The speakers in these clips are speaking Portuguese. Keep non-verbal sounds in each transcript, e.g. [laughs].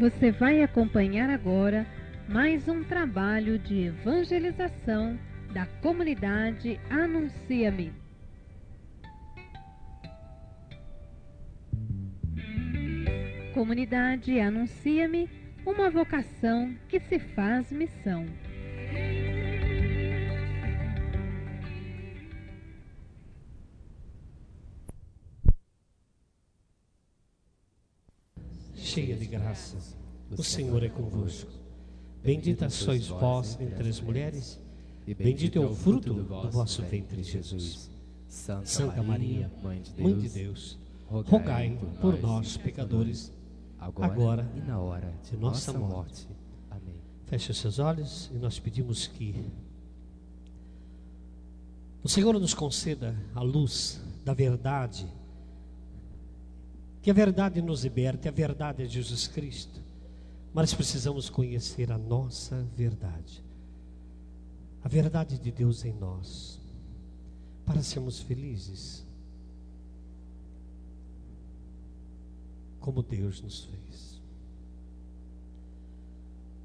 Você vai acompanhar agora mais um trabalho de evangelização da comunidade Anuncia-me. Comunidade Anuncia-me, uma vocação que se faz missão. Cheia de graça. O Senhor é convosco. Bendita sois vós entre as mulheres, e bendito é o fruto do vosso ventre, Jesus. Santa Maria, Mãe de Deus, rogai por nós, pecadores, agora e na hora de nossa morte. Amém. Feche os seus olhos e nós pedimos que o Senhor nos conceda a luz da verdade que a verdade nos liberte, a verdade é Jesus Cristo. Mas precisamos conhecer a nossa verdade. A verdade de Deus em nós. Para sermos felizes. Como Deus nos fez.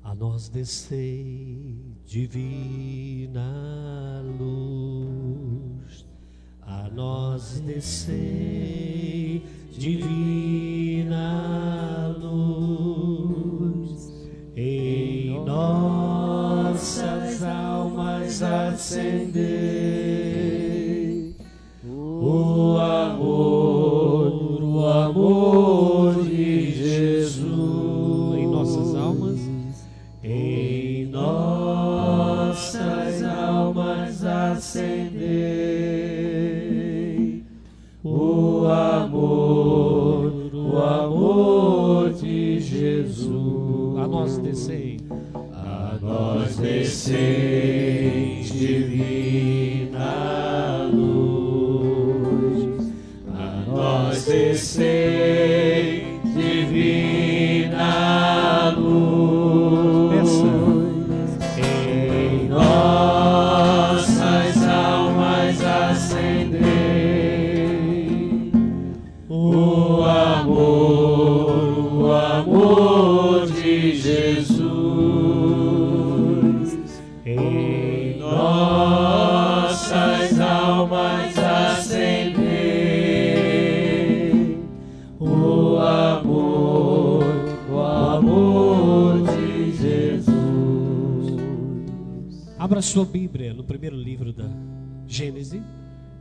A nós descei divina luz a nós descei divina luz, em nossas almas acender o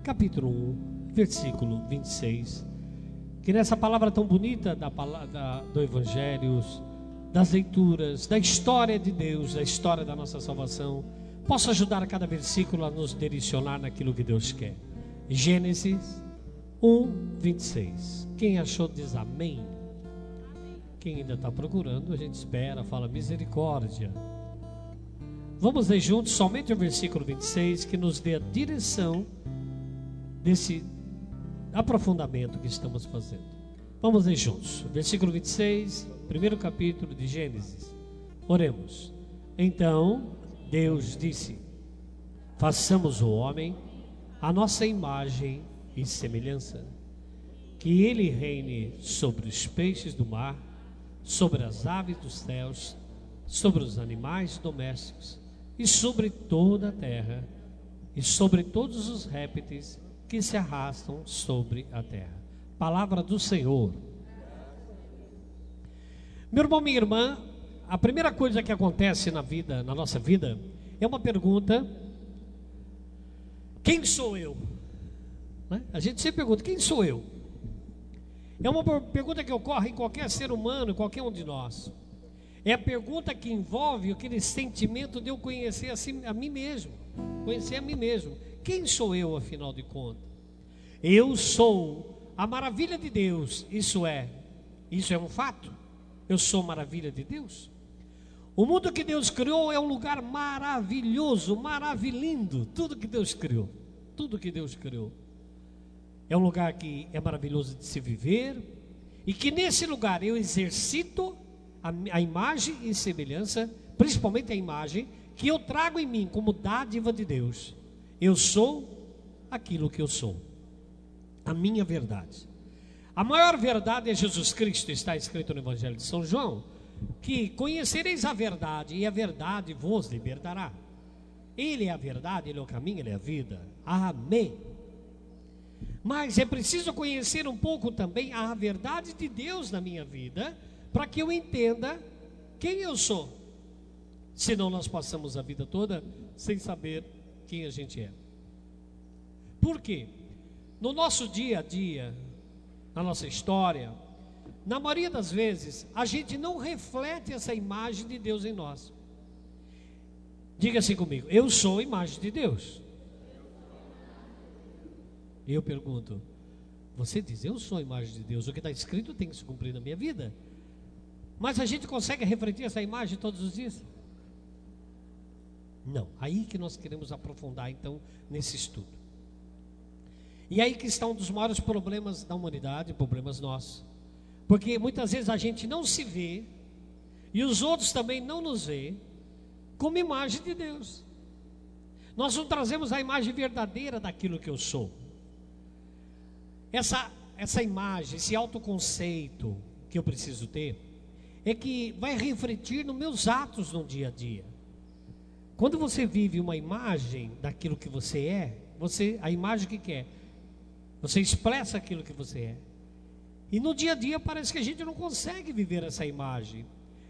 capítulo 1, versículo 26. Que nessa palavra tão bonita da, da- do Evangelho, das leituras, da história de Deus, da história da nossa salvação, possa ajudar cada versículo a nos direcionar naquilo que Deus quer. Gênesis 1, 26. Quem achou diz amém. Quem ainda está procurando, a gente espera, fala misericórdia. Vamos ler juntos somente o versículo 26 que nos dê a direção desse aprofundamento que estamos fazendo. Vamos ler juntos. Versículo 26, primeiro capítulo de Gênesis. Oremos. Então Deus disse: Façamos o homem a nossa imagem e semelhança, que ele reine sobre os peixes do mar, sobre as aves dos céus, sobre os animais domésticos e sobre toda a terra, e sobre todos os répteis que se arrastam sobre a terra. Palavra do Senhor. Meu irmão, minha irmã, a primeira coisa que acontece na vida, na nossa vida, é uma pergunta: quem sou eu? Né? A gente sempre pergunta: quem sou eu? É uma per- pergunta que ocorre em qualquer ser humano, em qualquer um de nós. É a pergunta que envolve aquele sentimento de eu conhecer a, si- a mim mesmo, conhecer a mim mesmo. Quem sou eu, afinal de contas? Eu sou a maravilha de Deus. Isso é, isso é um fato. Eu sou maravilha de Deus. O mundo que Deus criou é um lugar maravilhoso, maravilhindo. Tudo que Deus criou, tudo que Deus criou. É um lugar que é maravilhoso de se viver e que nesse lugar eu exercito a, a imagem e semelhança, principalmente a imagem que eu trago em mim como dádiva de Deus. Eu sou aquilo que eu sou. A minha verdade. A maior verdade é Jesus Cristo, está escrito no Evangelho de São João. que conhecereis a verdade e a verdade vos libertará. Ele é a verdade, ele é o caminho, ele é a vida. Amém. Mas é preciso conhecer um pouco também a verdade de Deus na minha vida, para que eu entenda quem eu sou. Senão nós passamos a vida toda sem saber quem a gente é. Por quê? No nosso dia a dia, na nossa história, na maioria das vezes, a gente não reflete essa imagem de Deus em nós. Diga assim comigo: eu sou a imagem de Deus. Eu pergunto: você diz, eu sou a imagem de Deus, o que está escrito tem que se cumprir na minha vida. Mas a gente consegue refletir essa imagem todos os dias? Não. Aí que nós queremos aprofundar então nesse estudo. E aí que está um dos maiores problemas da humanidade, problemas nossos. Porque muitas vezes a gente não se vê e os outros também não nos vê como imagem de Deus. Nós não trazemos a imagem verdadeira daquilo que eu sou. Essa, essa imagem, esse autoconceito que eu preciso ter, é que vai refletir nos meus atos no dia a dia. Quando você vive uma imagem daquilo que você é, você a imagem que quer, você expressa aquilo que você é. E no dia a dia parece que a gente não consegue viver essa imagem.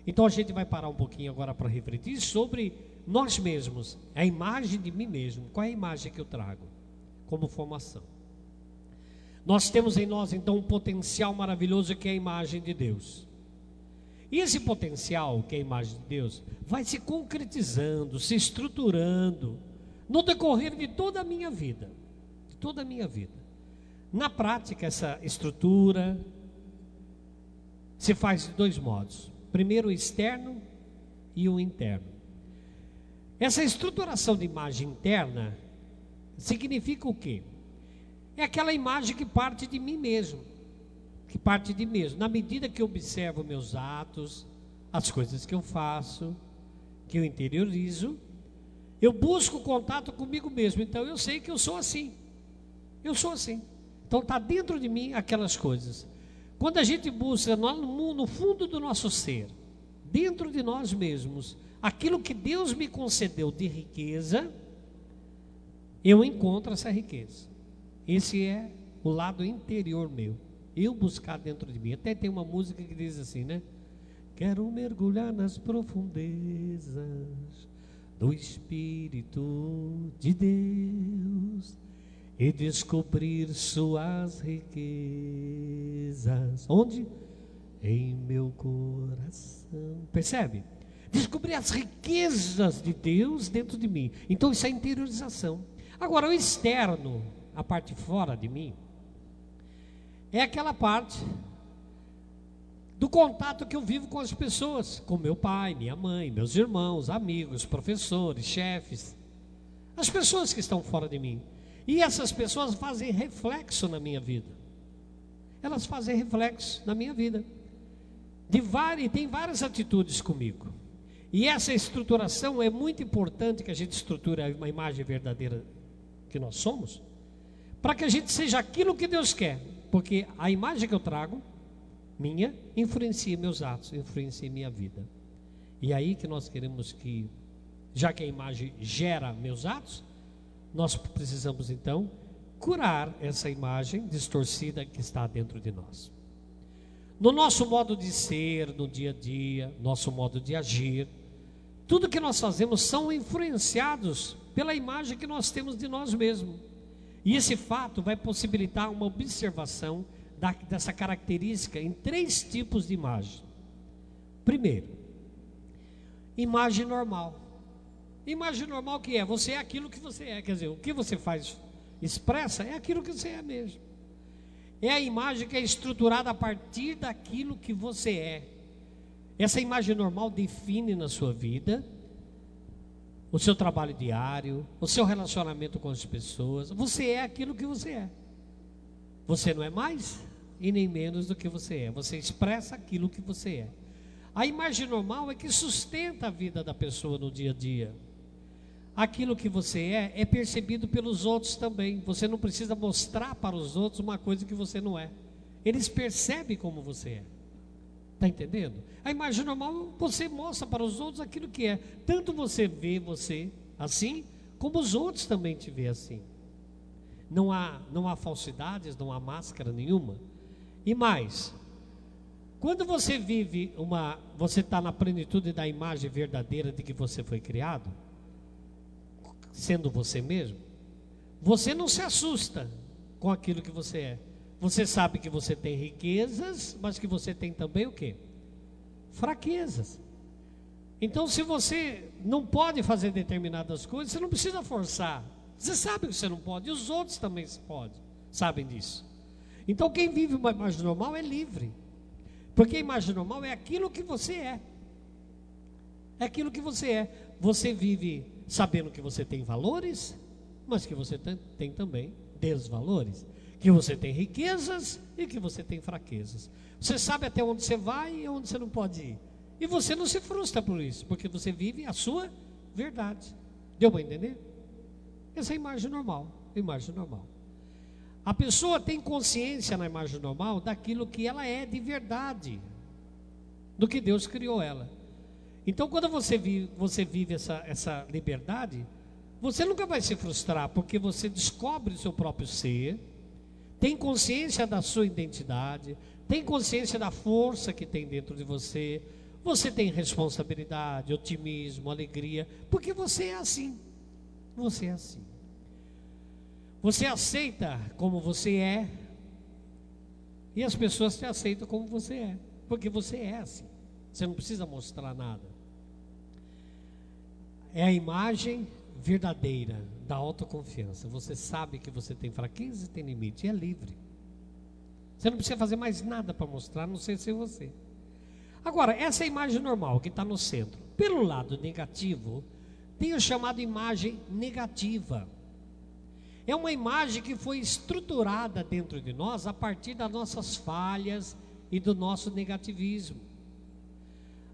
Então a gente vai parar um pouquinho agora para refletir sobre nós mesmos, a imagem de mim mesmo. Qual é a imagem que eu trago como formação? Nós temos em nós então um potencial maravilhoso que é a imagem de Deus. E esse potencial, que é a imagem de Deus, vai se concretizando, se estruturando no decorrer de toda a minha vida. De toda a minha vida. Na prática, essa estrutura se faz de dois modos: primeiro o externo e o interno. Essa estruturação de imagem interna significa o quê? É aquela imagem que parte de mim mesmo, que parte de mim mesmo. Na medida que eu observo meus atos, as coisas que eu faço, que eu interiorizo, eu busco contato comigo mesmo. Então eu sei que eu sou assim. Eu sou assim. Então está dentro de mim aquelas coisas. Quando a gente busca no, fundo do nosso ser, dentro de nós mesmos, aquilo que Deus me concedeu de riqueza, eu encontro essa riqueza. Esse é o lado interior meu. Eu buscar dentro de mim. Até tem uma música que diz assim, né? Quero mergulhar nas profundezas do Espírito de Deus e descobrir suas riquezas. Onde? Em meu coração. Percebe? Descobrir as riquezas de Deus dentro de mim. Então isso é interiorização. Agora, o externo a parte fora de mim, é aquela parte do contato que eu vivo com as pessoas, com meu pai, minha mãe, meus irmãos, amigos, professores, chefes, as pessoas que estão fora de mim. E essas pessoas fazem reflexo na minha vida. Elas fazem reflexo na minha vida. De várias, tem várias atitudes comigo. E essa estruturação é muito importante que a gente estruture uma imagem verdadeira que nós somos para que a gente seja aquilo que Deus quer, porque a imagem que eu trago, minha, influencia meus atos, influencia minha vida. E aí que nós queremos que, já que a imagem gera meus atos, nós precisamos então curar essa imagem distorcida que está dentro de nós. No nosso modo de ser, no dia a dia, nosso modo de agir, tudo que nós fazemos são influenciados pela imagem que nós temos de nós mesmos. E esse fato vai possibilitar uma observação da, dessa característica em três tipos de imagem. Primeiro, imagem normal. Imagem normal que é? Você é aquilo que você é. Quer dizer, o que você faz, expressa, é aquilo que você é mesmo. É a imagem que é estruturada a partir daquilo que você é. Essa imagem normal define na sua vida o seu trabalho diário, o seu relacionamento com as pessoas. Você é aquilo que você é. Você não é mais e nem menos do que você é. Você expressa aquilo que você é. A imagem normal é que sustenta a vida da pessoa no dia a dia. Aquilo que você é é percebido pelos outros também. Você não precisa mostrar para os outros uma coisa que você não é. Eles percebem como você é. Está entendendo? A imagem normal, você mostra para os outros aquilo que é. Tanto você vê você assim, como os outros também te vê assim. Não há, não há falsidades, não há máscara nenhuma. E mais, quando você vive uma, você está na plenitude da imagem verdadeira de que você foi criado, sendo você mesmo, você não se assusta com aquilo que você é. Você sabe que você tem riquezas, mas que você tem também o quê? Fraquezas. Então, se você não pode fazer determinadas coisas, você não precisa forçar. Você sabe que você não pode, e os outros também podem, sabem disso. Então, quem vive uma imagem normal é livre. Porque a imagem normal é aquilo que você é. É aquilo que você é. Você vive sabendo que você tem valores, mas que você tem, também desvalores. Que você tem riquezas e que você tem fraquezas. Você sabe até onde você vai e onde você não pode ir. E você não se frustra por isso, porque você vive a sua verdade. Deu para entender? Essa é a imagem normal. A imagem normal. A pessoa tem consciência na imagem normal daquilo que ela é de verdade, do que Deus criou ela. Então, quando você vive, você vive essa, essa liberdade, você nunca vai se frustrar, porque você descobre o seu próprio ser, tem consciência da sua identidade, tem consciência da força que tem dentro de você, você tem responsabilidade, otimismo, alegria, porque você é assim. Você é assim. Você aceita como você é, e as pessoas te aceitam como você é, porque você é assim. Você não precisa mostrar nada. É a imagem verdadeira da autoconfiança. Você sabe que você tem fraqueza e tem limite, e é livre. Você não precisa fazer mais nada para mostrar, não sei se é você. Agora, essa é a imagem normal que está no centro. Pelo lado negativo, tem o chamado imagem negativa. É uma imagem que foi estruturada dentro de nós a partir das nossas falhas e do nosso negativismo.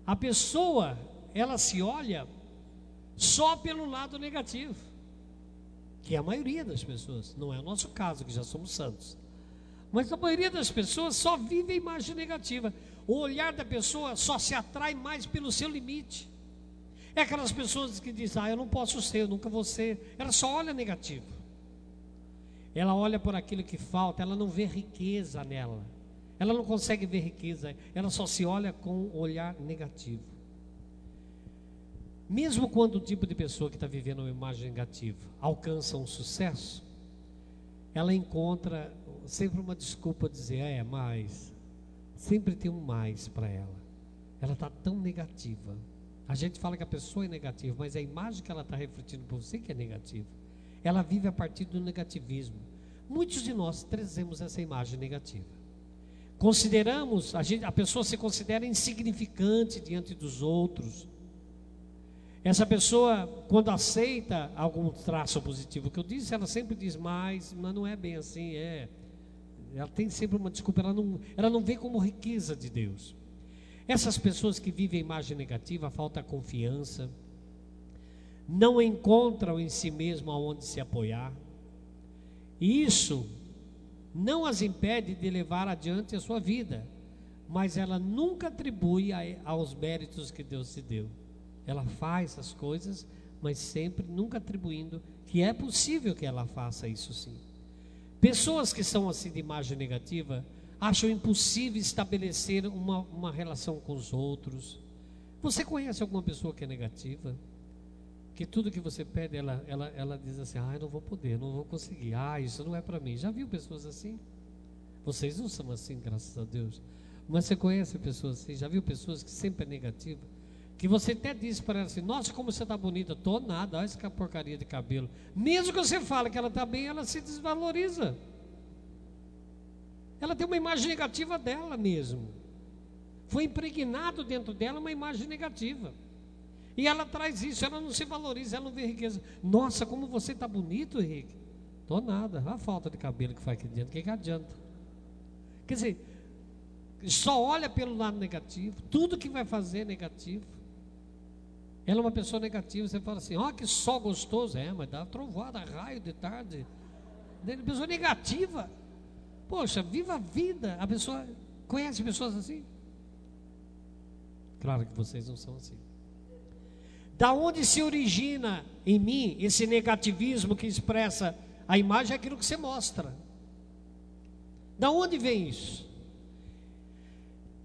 A pessoa, ela se olha só pelo lado negativo, que é a maioria das pessoas, não é o nosso caso, que já somos santos. Mas a maioria das pessoas só vive a imagem negativa. O olhar da pessoa só se atrai mais pelo seu limite. É aquelas pessoas que dizem, ah, eu não posso ser, eu nunca vou ser. Ela só olha negativo. Ela olha por aquilo que falta, ela não vê riqueza nela. Ela não consegue ver riqueza, ela só se olha com um olhar negativo. Mesmo quando o tipo de pessoa que está vivendo uma imagem negativa alcança um sucesso, ela encontra sempre uma desculpa dizer, é, mas sempre tem um mais para ela. Ela está tão negativa. A gente fala que a pessoa é negativa, mas a imagem que ela está refletindo por você que é negativa. Ela vive a partir do negativismo. Muitos de nós trazemos essa imagem negativa. Consideramos, a, gente, a pessoa se considera insignificante diante dos outros. Essa pessoa, quando aceita algum traço positivo que eu disse, ela sempre diz mais, mas não é bem assim, é. Ela tem sempre uma desculpa, ela não, ela não vê como riqueza de Deus. Essas pessoas que vivem a imagem negativa, falta confiança, não encontram em si mesmo aonde se apoiar. E isso não as impede de levar adiante a sua vida, mas ela nunca atribui aos méritos que Deus se deu. Ela faz as coisas, mas sempre nunca atribuindo que é possível que ela faça isso sim. Pessoas que são assim de imagem negativa acham impossível estabelecer uma, uma relação com os outros. Você conhece alguma pessoa que é negativa? Que tudo que você pede, ela, ela, ela diz assim: ah, eu não vou poder, não vou conseguir, ah, isso não é para mim. Já viu pessoas assim? Vocês não são assim, graças a Deus. Mas você conhece pessoas assim? Já viu pessoas que sempre é negativa? Que você até disse para ela assim: Nossa, como você está bonita. Tô nada, olha essa porcaria de cabelo. Mesmo que você fale que ela está bem, ela se desvaloriza. Ela tem uma imagem negativa dela mesmo. Foi impregnado dentro dela uma imagem negativa. E ela traz isso, ela não se valoriza, ela não vê riqueza. Nossa, como você está bonito, Henrique. Tô nada, a falta de cabelo que faz aqui dentro, o que, que adianta? Quer dizer, só olha pelo lado negativo, tudo que vai fazer é negativo. Ela é uma pessoa negativa, você fala assim, ó, oh, que sol gostoso. É, mas dá trovoada, raio de tarde. Uma pessoa negativa. Poxa, viva a vida. A pessoa conhece pessoas assim? Claro que vocês não são assim. Da onde se origina em mim esse negativismo que expressa a imagem é aquilo que você mostra. Da onde vem isso?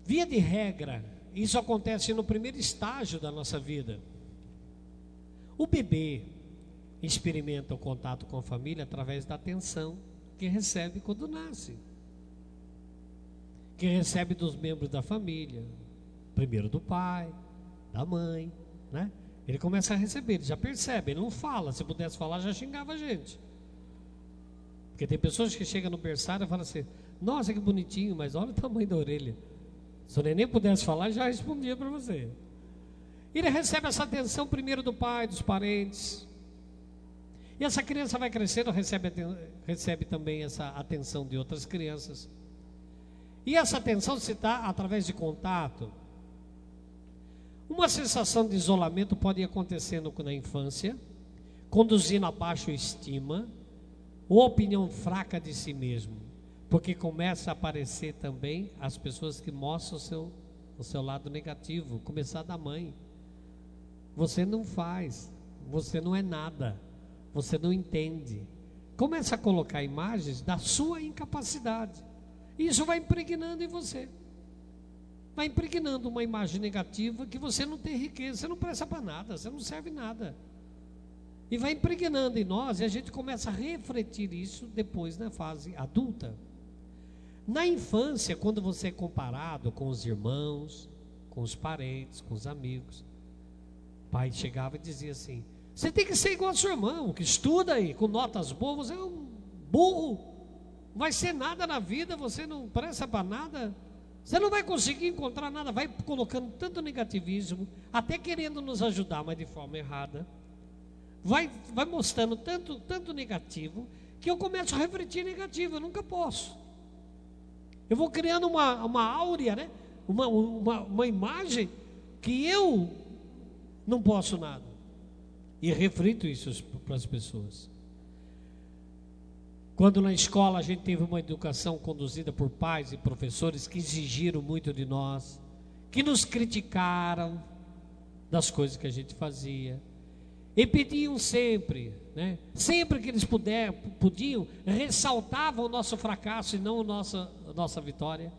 Via de regra, isso acontece no primeiro estágio da nossa vida. O bebê experimenta o contato com a família através da atenção que recebe quando nasce. Que recebe dos membros da família, primeiro do pai, da mãe, né? Ele começa a receber, ele já percebe, ele não fala. Se pudesse falar, já xingava a gente. Porque tem pessoas que chegam no berçário e falam assim: Nossa, que bonitinho, mas olha o tamanho da orelha. Se o neném pudesse falar, já respondia para você. Ele recebe essa atenção primeiro do pai, dos parentes. E essa criança vai crescendo, recebe, recebe também essa atenção de outras crianças. E essa atenção se dá através de contato. Uma sensação de isolamento pode ir acontecendo na infância, conduzindo a baixa estima ou opinião fraca de si mesmo, porque começa a aparecer também as pessoas que mostram o seu, o seu lado negativo, começar da mãe. Você não faz, você não é nada, você não entende. Começa a colocar imagens da sua incapacidade. Isso vai impregnando em você vai impregnando uma imagem negativa que você não tem riqueza, você não presta para nada, você não serve nada. E vai impregnando em nós e a gente começa a refletir isso depois na fase adulta. Na infância, quando você é comparado com os irmãos, com os parentes, com os amigos, o pai chegava e dizia assim: Você tem que ser igual ao seu irmão, que estuda aí, com notas boas, é um burro, não vai ser nada na vida, você não presta para nada. Você não vai conseguir encontrar nada, vai colocando tanto negativismo, até querendo nos ajudar, mas de forma errada. Vai, vai mostrando tanto, tanto negativo, que eu começo a refletir negativo, eu nunca posso. Eu vou criando uma, uma áurea, né? uma, uma, uma imagem que eu não posso nada. E reflito isso para as pessoas. Quando na escola a gente teve uma educação conduzida por pais e professores que exigiram muito de nós, que nos criticaram das coisas que a gente fazia, e pediam sempre, né? sempre que eles puder, podiam, ressaltavam o nosso fracasso e não a nossa, a nossa vitória.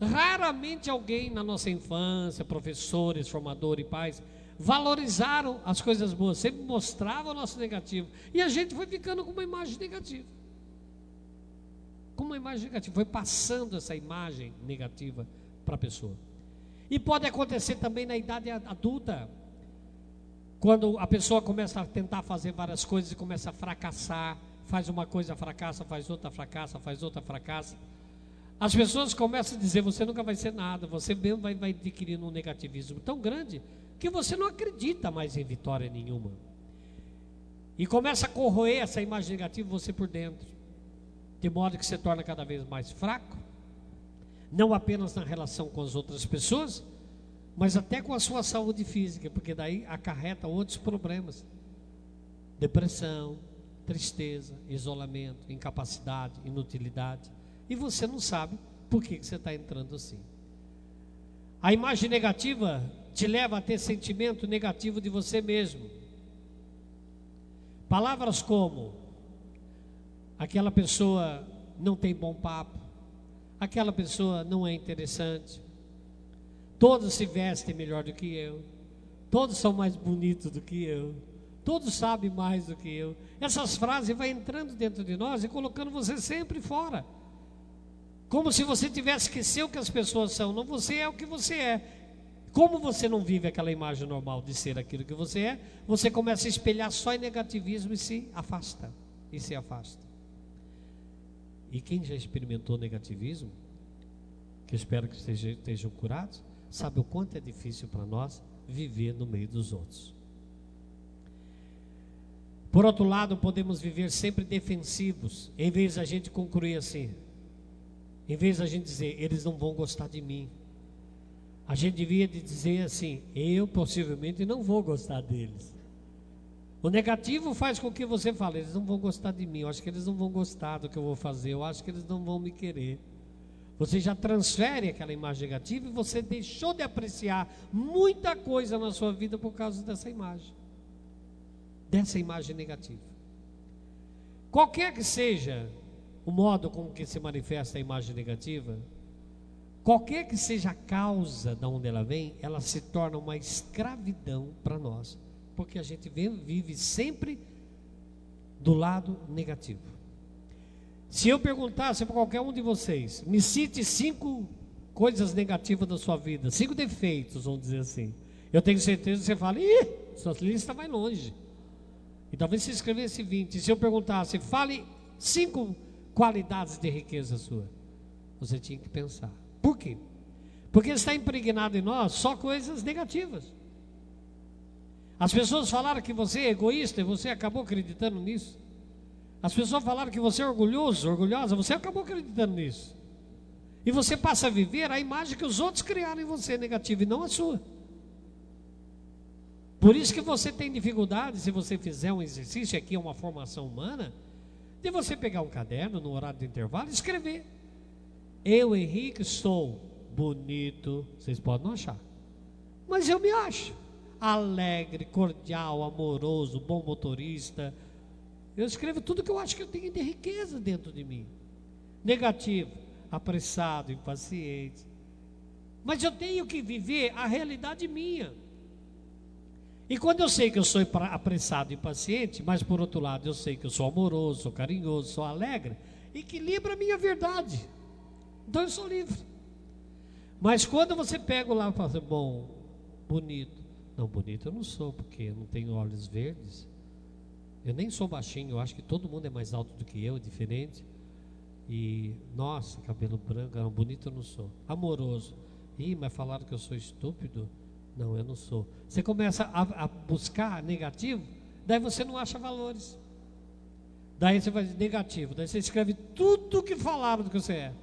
Raramente alguém na nossa infância, professores, formadores e pais, valorizaram as coisas boas, sempre mostravam o nosso negativo. E a gente foi ficando com uma imagem negativa com uma imagem negativa, foi passando essa imagem negativa para a pessoa. E pode acontecer também na idade adulta, quando a pessoa começa a tentar fazer várias coisas e começa a fracassar, faz uma coisa, fracassa, faz outra, fracassa, faz outra, fracassa. As pessoas começam a dizer: você nunca vai ser nada, você mesmo vai, vai adquirindo um negativismo tão grande que você não acredita mais em vitória nenhuma. E começa a corroer essa imagem negativa você por dentro de modo que se torna cada vez mais fraco, não apenas na relação com as outras pessoas, mas até com a sua saúde física, porque daí acarreta outros problemas: depressão, tristeza, isolamento, incapacidade, inutilidade, e você não sabe por que, você está entrando assim. A imagem negativa te leva a ter sentimento negativo de você mesmo. Palavras como aquela pessoa não tem bom papo, aquela pessoa não é interessante, todos se vestem melhor do que eu, todos são mais bonitos do que eu, todos sabem mais do que eu. Essas frases vão entrando dentro de nós e colocando você sempre fora. Como se você tivesse que ser o que as pessoas são, não você é o que você é. Como você não vive aquela imagem normal de ser aquilo que você é, você começa a espelhar só em negativismo e se afasta. E se afasta. E quem já experimentou negativismo, que espero que estejam curados, sabe o quanto é difícil para nós viver no meio dos outros. Por outro lado, podemos viver sempre defensivos, em vez da gente concluir assim, em vez da gente dizer, eles não vão gostar de mim. A gente devia dizer assim, eu possivelmente não vou gostar deles. O negativo faz com que você fale, eles não vão gostar de mim, eu acho que eles não vão gostar do que eu vou fazer, eu acho que eles não vão me querer. Você já transfere aquela imagem negativa e você deixou de apreciar muita coisa na sua vida por causa dessa imagem. Dessa imagem negativa. Qualquer que seja o modo com que se manifesta a imagem negativa, qualquer que seja a causa de onde ela vem, ela se torna uma escravidão para nós, porque a gente vive sempre do lado negativo. Se eu perguntasse para qualquer um de vocês, me cite cinco coisas negativas da sua vida, cinco defeitos, vamos dizer assim. Eu tenho certeza que você fala, ih, sua lista vai longe. E talvez você escrevesse 20. Se eu perguntasse, fale cinco qualidades de riqueza sua, você tinha que pensar. Por quê? Porque está impregnado em nós só coisas negativas. As pessoas falaram que você é egoísta e você acabou acreditando nisso. As pessoas falaram que você é orgulhoso, orgulhosa, você acabou acreditando nisso. E você passa a viver a imagem que os outros criaram em você negativa e não a sua. Por isso que você tem dificuldade, se você fizer um exercício, aqui é uma formação humana, de você pegar um caderno no horário de intervalo e escrever. Eu, Henrique, sou bonito, vocês podem não achar, mas eu me acho alegre, cordial, amoroso, bom motorista, eu escrevo tudo que eu acho que eu tenho de riqueza dentro de mim. Negativo, apressado, impaciente. Mas eu tenho que viver a realidade minha. E quando eu sei que eu sou apressado e impaciente, mas por outro lado eu sei que eu sou amoroso, sou carinhoso, sou alegre, equilibra a minha verdade. Então eu sou livre. Mas quando você pega lá e fala assim, bom, bonito. Não, bonito eu não sou, porque eu não tenho olhos verdes. Eu nem sou baixinho, eu acho que todo mundo é mais alto do que eu, diferente. E, nossa, cabelo branco, bonito eu não sou. Amoroso. Ih, mas falaram que eu sou estúpido? Não, eu não sou. Você começa a, a buscar negativo, daí você não acha valores. Daí você vai negativo, daí você escreve tudo que falaram do que você é.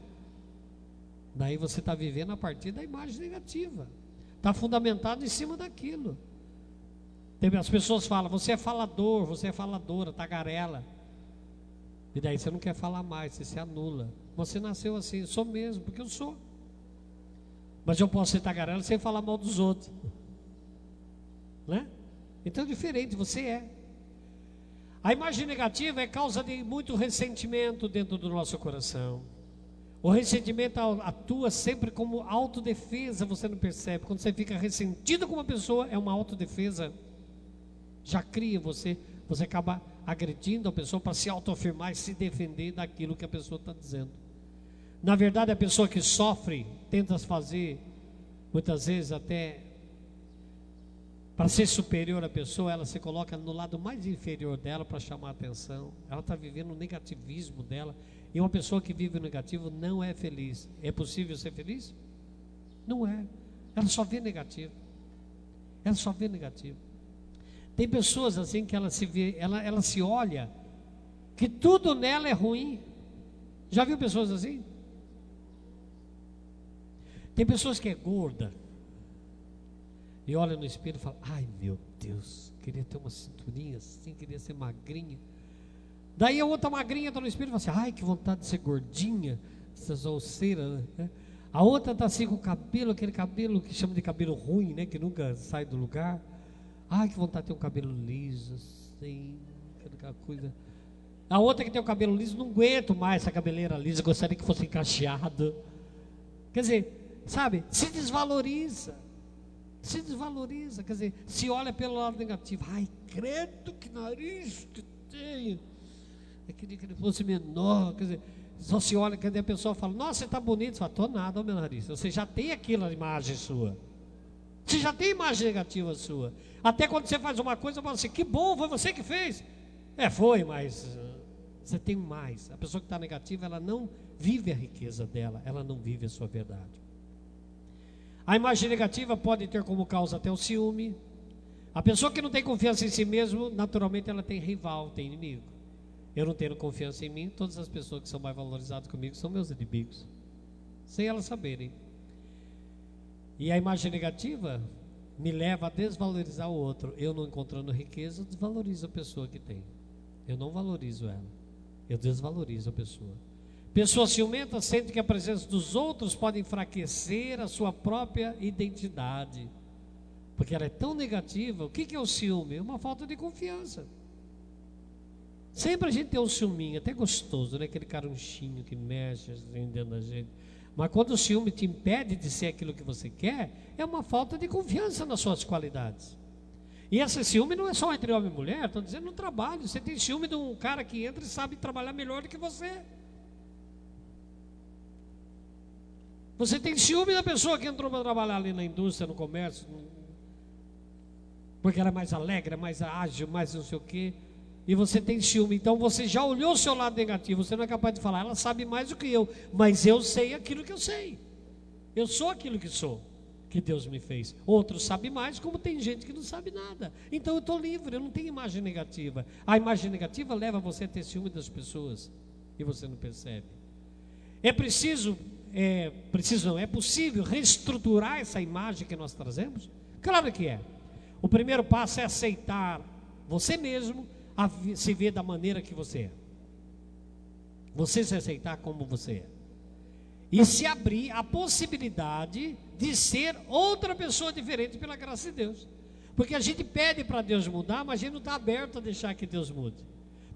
Daí você está vivendo a partir da imagem negativa. Está fundamentado em cima daquilo. As pessoas falam, você é falador, você é faladora, tagarela. E daí você não quer falar mais, você se anula. Você nasceu assim, sou mesmo, porque eu sou. Mas eu posso ser tagarela sem falar mal dos outros. Né? Então é diferente, você é. A imagem negativa é causa de muito ressentimento dentro do nosso coração. O ressentimento atua sempre como autodefesa, você não percebe. Quando você fica ressentido com uma pessoa, é uma autodefesa já cria você, você acaba agredindo a pessoa para se autoafirmar e se defender daquilo que a pessoa está dizendo. Na verdade, a pessoa que sofre tenta fazer, muitas vezes até para ser superior à pessoa, ela se coloca no lado mais inferior dela para chamar a atenção. Ela está vivendo o negativismo dela. E uma pessoa que vive o negativo não é feliz. É possível ser feliz? Não é. Ela só vê negativo. Ela só vê negativo. Tem pessoas assim que ela se vê, ela, ela se olha, que tudo nela é ruim. Já viu pessoas assim? Tem pessoas que é gorda e olha no espelho e fala: Ai meu Deus, queria ter uma cinturinha assim, queria ser magrinha. Daí a outra magrinha está no espelho e fala assim: Ai que vontade de ser gordinha, essas olceiras. Né? A outra está assim com o cabelo, aquele cabelo que chama de cabelo ruim, né? Que nunca sai do lugar. Ai, que vontade de ter um cabelo liso, assim, aquela coisa. A outra que tem o cabelo liso, não aguento mais essa cabeleira lisa, gostaria que fosse encaixeado. Quer dizer, sabe, se desvaloriza. Se desvaloriza, quer dizer, se olha pelo lado negativo. Ai, credo que nariz que tenho. Eu queria que ele fosse menor. Quer dizer, só se olha, quer dizer, a pessoa fala, nossa, você está bonito. Você fala, estou nada, meu nariz. Você já tem aquela imagem sua. Você já tem imagem negativa sua. Até quando você faz uma coisa, fala assim: que bom, foi você que fez. É, foi, mas uh, você tem mais. A pessoa que está negativa, ela não vive a riqueza dela, ela não vive a sua verdade. A imagem negativa pode ter como causa até o ciúme. A pessoa que não tem confiança em si mesmo, naturalmente ela tem rival, tem inimigo. Eu não tenho confiança em mim, todas as pessoas que são mais valorizadas comigo são meus inimigos. Sem elas saberem. E a imagem negativa me leva a desvalorizar o outro. Eu não encontrando riqueza, desvalorizo a pessoa que tem. Eu não valorizo ela. Eu desvalorizo a pessoa. Pessoas ciumentas sentem que a presença dos outros pode enfraquecer a sua própria identidade. Porque ela é tão negativa. O que é o ciúme? É uma falta de confiança. Sempre a gente tem um ciúminho, até gostoso, né? Aquele carunchinho que mexe assim dentro da gente. Mas quando o ciúme te impede de ser aquilo que você quer, é uma falta de confiança nas suas qualidades. E esse ciúme não é só entre homem e mulher, estou dizendo no trabalho. Você tem ciúme de um cara que entra e sabe trabalhar melhor do que você. Você tem ciúme da pessoa que entrou para trabalhar ali na indústria, no comércio, porque ela é mais alegre, mais ágil, mais não sei o quê. E você tem ciúme, então você já olhou o seu lado negativo, você não é capaz de falar, ela sabe mais do que eu, mas eu sei aquilo que eu sei. Eu sou aquilo que sou, que Deus me fez. Outros sabem mais, como tem gente que não sabe nada. Então eu estou livre, eu não tenho imagem negativa. A imagem negativa leva você a ter ciúme das pessoas e você não percebe. É preciso é preciso, não, é possível reestruturar essa imagem que nós trazemos? Claro que é. O primeiro passo é aceitar você mesmo, a se ver da maneira que você é. Você se aceitar como você é. E se abrir a possibilidade de ser outra pessoa diferente pela graça de Deus. Porque a gente pede para Deus mudar, mas a gente não está aberto a deixar que Deus mude.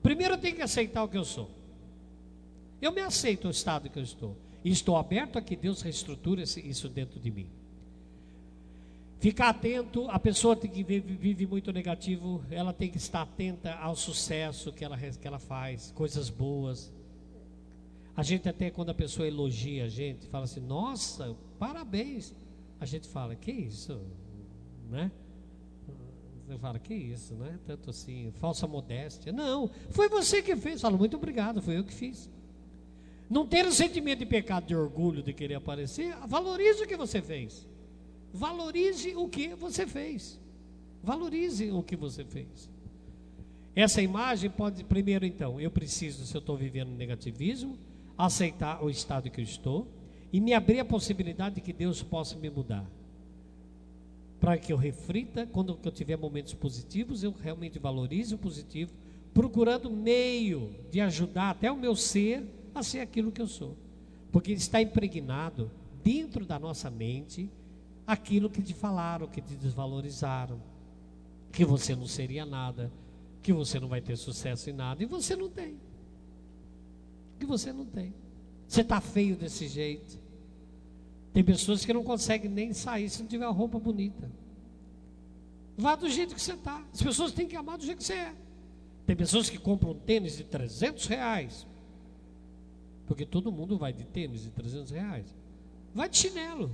Primeiro eu tenho que aceitar o que eu sou. Eu me aceito o estado que eu estou. E estou aberto a que Deus reestruture isso dentro de mim. Ficar atento, a pessoa que vive, vive, muito negativo, ela tem que estar atenta ao sucesso que ela, que ela faz, coisas boas. A gente até quando a pessoa elogia a gente, fala assim, nossa, parabéns. A gente fala, que isso, né? Você fala, que isso, né? Tanto assim, falsa modéstia. Não, foi você que fez. Fala, muito obrigado, foi eu que fiz. Não ter o sentimento de pecado, de orgulho, de querer aparecer, valorize o que você fez. Valorize o que você fez. Valorize o que você fez. Essa imagem pode, primeiro então, eu preciso, se eu estou vivendo negativismo, aceitar o estado que eu estou e me abrir a possibilidade de que Deus possa me mudar. Para que eu reflita, quando eu tiver momentos positivos, eu realmente valorize o positivo, procurando meio de ajudar até o meu ser a ser aquilo que eu sou. Porque está impregnado dentro da nossa mente aquilo que te falaram, que te desvalorizaram, que você não seria nada, que você não vai ter sucesso em nada, e você não tem. Que você não tem. Você está feio desse jeito. Tem pessoas que não conseguem nem sair se não tiver roupa bonita. Vá do jeito que você está. As pessoas têm que amar do jeito que você é. Tem pessoas que compram tênis de 300 reais porque todo mundo vai de tênis de 300 reais. Vai de chinelo.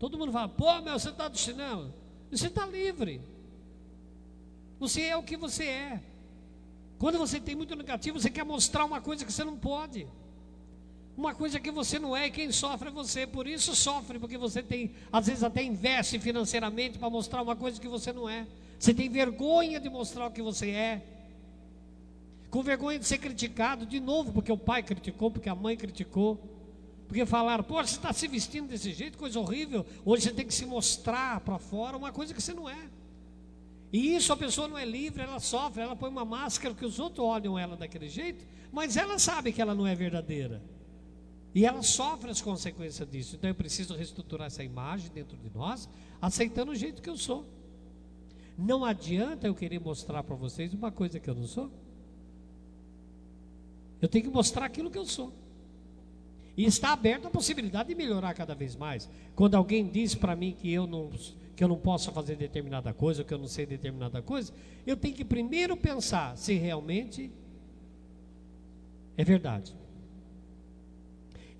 Todo mundo fala, pô, meu, você está de chinelo. Você está livre. Você é o que você é. Quando você tem muito negativo, você quer mostrar uma coisa que você não pode. Uma coisa que você não é e quem sofre é você. Por isso sofre, porque você tem, às vezes até investe financeiramente para mostrar uma coisa que você não é. Você tem vergonha de mostrar o que você é com vergonha de ser criticado de novo, porque o pai criticou, porque a mãe criticou, porque falaram, pô, você está se vestindo desse jeito, coisa horrível. Hoje você tem que se mostrar para fora uma coisa que você não é. E isso a pessoa não é livre, ela sofre, ela põe uma máscara que os outros olham ela daquele jeito, mas ela sabe que ela não é verdadeira. E ela sofre as consequências disso. Então eu preciso reestruturar essa imagem dentro de nós, aceitando o jeito que eu sou. Não adianta eu querer mostrar para vocês uma coisa que eu não sou. Eu tenho que mostrar aquilo que eu sou. E está aberta a possibilidade de melhorar cada vez mais. Quando alguém diz para mim que eu não que eu não posso fazer determinada coisa, que eu não sei determinada coisa, eu tenho que primeiro pensar se realmente é verdade.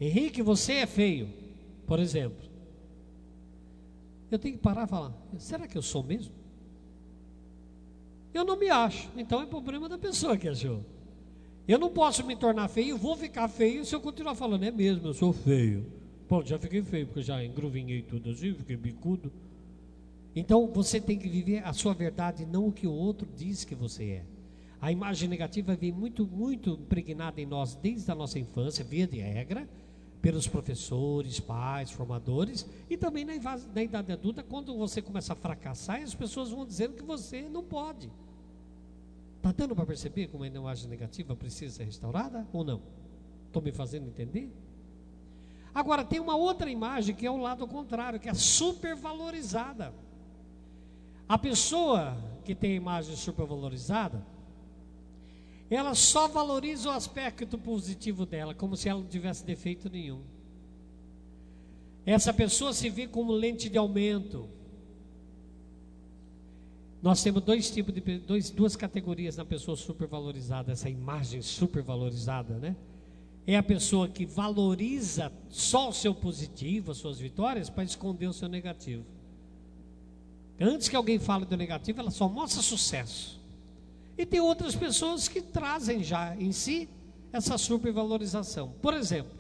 Henrique, você é feio, por exemplo. Eu tenho que parar e falar: será que eu sou mesmo? Eu não me acho, então é problema da pessoa que achou. Eu não posso me tornar feio, vou ficar feio se eu continuar falando, é mesmo, eu sou feio. Pronto, já fiquei feio, porque já engruvinhei tudo assim, fiquei bicudo. Então você tem que viver a sua verdade, não o que o outro diz que você é. A imagem negativa vem muito, muito impregnada em nós desde a nossa infância, via de regra, pelos professores, pais, formadores, e também na idade adulta, quando você começa a fracassar, as pessoas vão dizendo que você não pode. Está dando para perceber como a imagem negativa precisa ser restaurada ou não? Estou me fazendo entender? Agora, tem uma outra imagem que é o lado contrário, que é supervalorizada. A pessoa que tem a imagem supervalorizada, ela só valoriza o aspecto positivo dela, como se ela não tivesse defeito nenhum. Essa pessoa se vê como lente de aumento. Nós temos dois tipos de dois, duas categorias na pessoa supervalorizada, essa imagem supervalorizada, né? É a pessoa que valoriza só o seu positivo, as suas vitórias, para esconder o seu negativo. Antes que alguém fale do negativo, ela só mostra sucesso. E tem outras pessoas que trazem já em si essa supervalorização. Por exemplo,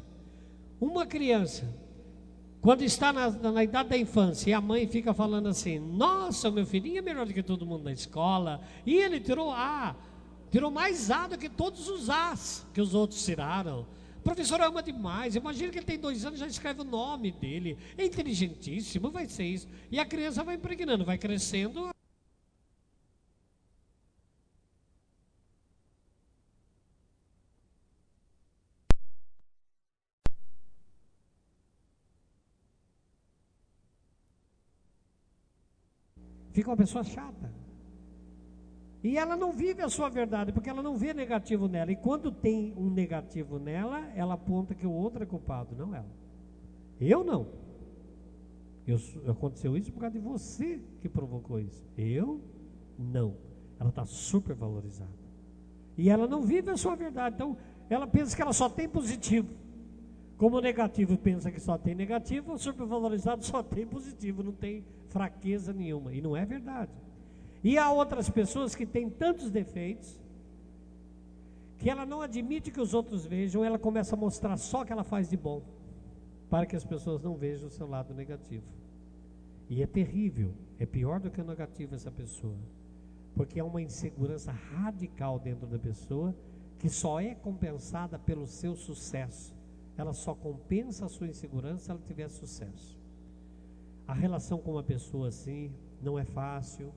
uma criança quando está na, na, idade da infância e a mãe fica falando assim: Nossa, meu filhinho é melhor do que todo mundo na escola, e ele tirou A, tirou mais A do que todos os As que os outros tiraram. O professor ama demais. Imagina que ele tem dois anos já escreve o nome dele. É inteligentíssimo, vai ser isso. E a criança vai impregnando, vai crescendo. Fica uma pessoa chata. E ela não vive a sua verdade, porque ela não vê negativo nela. E quando tem um negativo nela, ela aponta que o outro é culpado, não ela. Eu não. Eu, aconteceu isso por causa de você que provocou isso. Eu não. Ela está super valorizada. E ela não vive a sua verdade. Então, ela pensa que ela só tem positivo. Como o negativo pensa que só tem negativo, o supervalorizado só tem positivo, não tem fraqueza nenhuma. E não é verdade. E há outras pessoas que têm tantos defeitos que ela não admite que os outros vejam, ela começa a mostrar só o que ela faz de bom, para que as pessoas não vejam o seu lado negativo. E é terrível, é pior do que o negativo essa pessoa, porque é uma insegurança radical dentro da pessoa que só é compensada pelo seu sucesso ela só compensa a sua insegurança se ela tiver sucesso. A relação com uma pessoa assim não é fácil,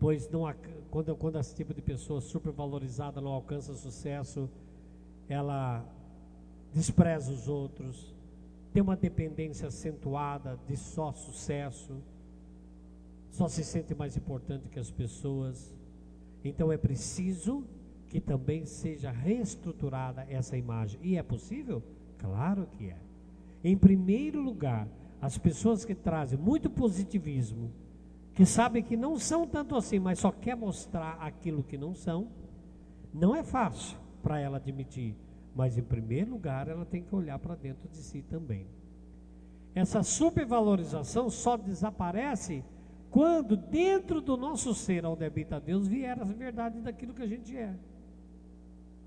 pois não, quando, quando esse tipo de pessoa supervalorizada não alcança sucesso, ela despreza os outros, tem uma dependência acentuada de só sucesso, só se sente mais importante que as pessoas. Então é preciso que também seja reestruturada essa imagem. E é possível? Claro que é. Em primeiro lugar, as pessoas que trazem muito positivismo, que sabem que não são tanto assim, mas só quer mostrar aquilo que não são, não é fácil para ela admitir. Mas em primeiro lugar, ela tem que olhar para dentro de si também. Essa supervalorização só desaparece quando dentro do nosso ser, onde habita Deus, vier a verdade daquilo que a gente é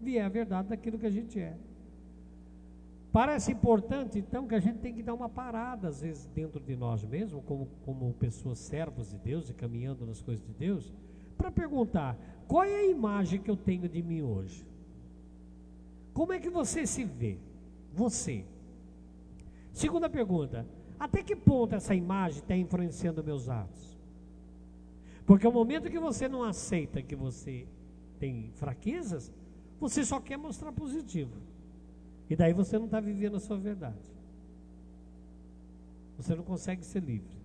vier a verdade daquilo que a gente é. Parece importante, então, que a gente tem que dar uma parada, às vezes, dentro de nós mesmos, como, como pessoas servos de Deus e caminhando nas coisas de Deus, para perguntar: qual é a imagem que eu tenho de mim hoje? Como é que você se vê? Você. Segunda pergunta: até que ponto essa imagem está influenciando meus atos? Porque o momento que você não aceita que você tem fraquezas, você só quer mostrar positivo. E daí você não está vivendo a sua verdade. Você não consegue ser livre.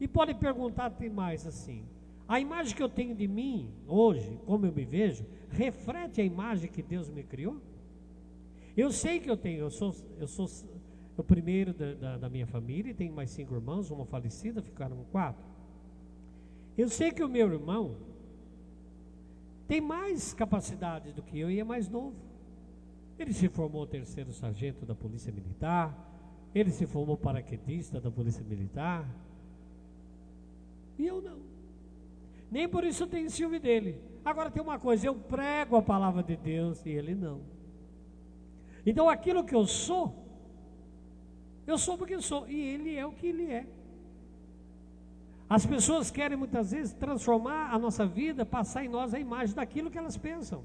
E pode perguntar, tem mais assim. A imagem que eu tenho de mim hoje, como eu me vejo, reflete a imagem que Deus me criou? Eu sei que eu tenho, eu sou, eu sou o primeiro da, da, da minha família, e tenho mais cinco irmãos, uma falecida, ficaram quatro. Eu sei que o meu irmão, tem mais capacidade do que eu e é mais novo. Ele se formou terceiro sargento da Polícia Militar, ele se formou paraquedista da Polícia Militar, e eu não. Nem por isso tenho ciúme dele. Agora tem uma coisa, eu prego a palavra de Deus e ele não. Então aquilo que eu sou, eu sou porque eu sou, e ele é o que ele é. As pessoas querem muitas vezes transformar a nossa vida, passar em nós a imagem daquilo que elas pensam.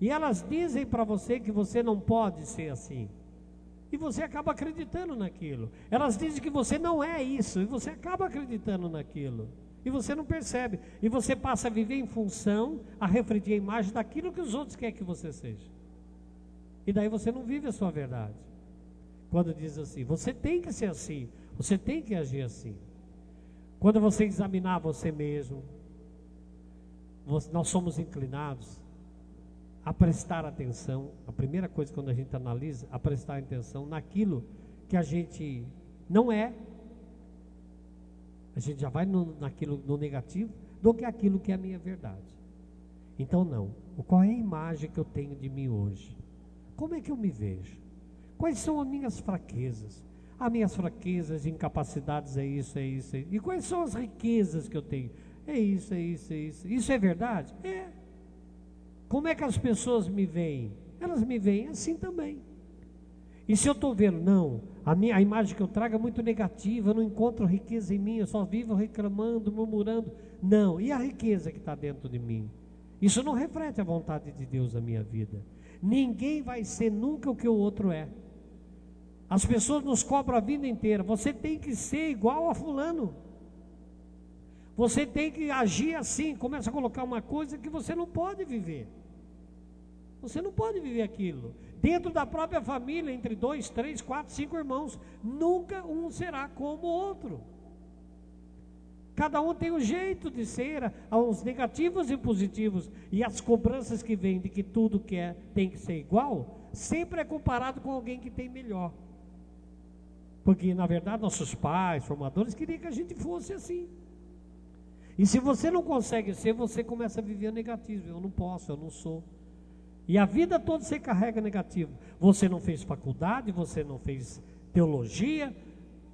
E elas dizem para você que você não pode ser assim. E você acaba acreditando naquilo. Elas dizem que você não é isso. E você acaba acreditando naquilo. E você não percebe. E você passa a viver em função, a refletir a imagem daquilo que os outros querem que você seja. E daí você não vive a sua verdade. Quando diz assim, você tem que ser assim, você tem que agir assim. Quando você examinar você mesmo, nós somos inclinados a prestar atenção. A primeira coisa quando a gente analisa, a prestar atenção naquilo que a gente não é. A gente já vai no, naquilo no negativo do que aquilo que é a minha verdade. Então não. Qual é a imagem que eu tenho de mim hoje? Como é que eu me vejo? Quais são as minhas fraquezas? As minhas fraquezas incapacidades é isso, é isso, é isso. E quais são as riquezas que eu tenho? É isso, é isso, é isso. Isso é verdade? É. Como é que as pessoas me veem? Elas me veem assim também. E se eu estou vendo, não, a, minha, a imagem que eu trago é muito negativa, eu não encontro riqueza em mim, eu só vivo reclamando, murmurando. Não, e a riqueza que está dentro de mim? Isso não reflete a vontade de Deus na minha vida. Ninguém vai ser nunca o que o outro é. As pessoas nos cobram a vida inteira. Você tem que ser igual a fulano. Você tem que agir assim. Começa a colocar uma coisa que você não pode viver. Você não pode viver aquilo. Dentro da própria família, entre dois, três, quatro, cinco irmãos, nunca um será como o outro. Cada um tem um jeito de ser, os negativos e positivos, e as cobranças que vêm de que tudo que é tem que ser igual, sempre é comparado com alguém que tem melhor. Porque, na verdade, nossos pais, formadores, queriam que a gente fosse assim. E se você não consegue ser, você começa a viver negativo. Eu não posso, eu não sou. E a vida toda você carrega negativo. Você não fez faculdade, você não fez teologia,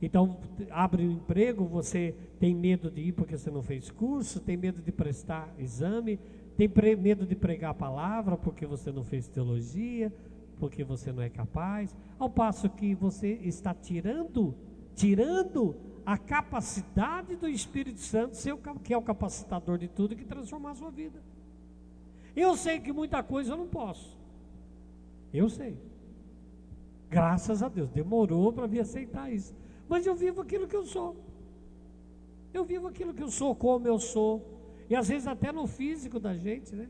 então abre um emprego, você tem medo de ir porque você não fez curso, tem medo de prestar exame, tem medo de pregar a palavra porque você não fez teologia, porque você não é capaz. Ao passo que você está tirando, tirando a capacidade do Espírito Santo, que é o capacitador de tudo, que transformar a sua vida. Eu sei que muita coisa eu não posso. Eu sei. Graças a Deus, demorou para vir aceitar isso. Mas eu vivo aquilo que eu sou. Eu vivo aquilo que eu sou, como eu sou. E às vezes até no físico da gente, né?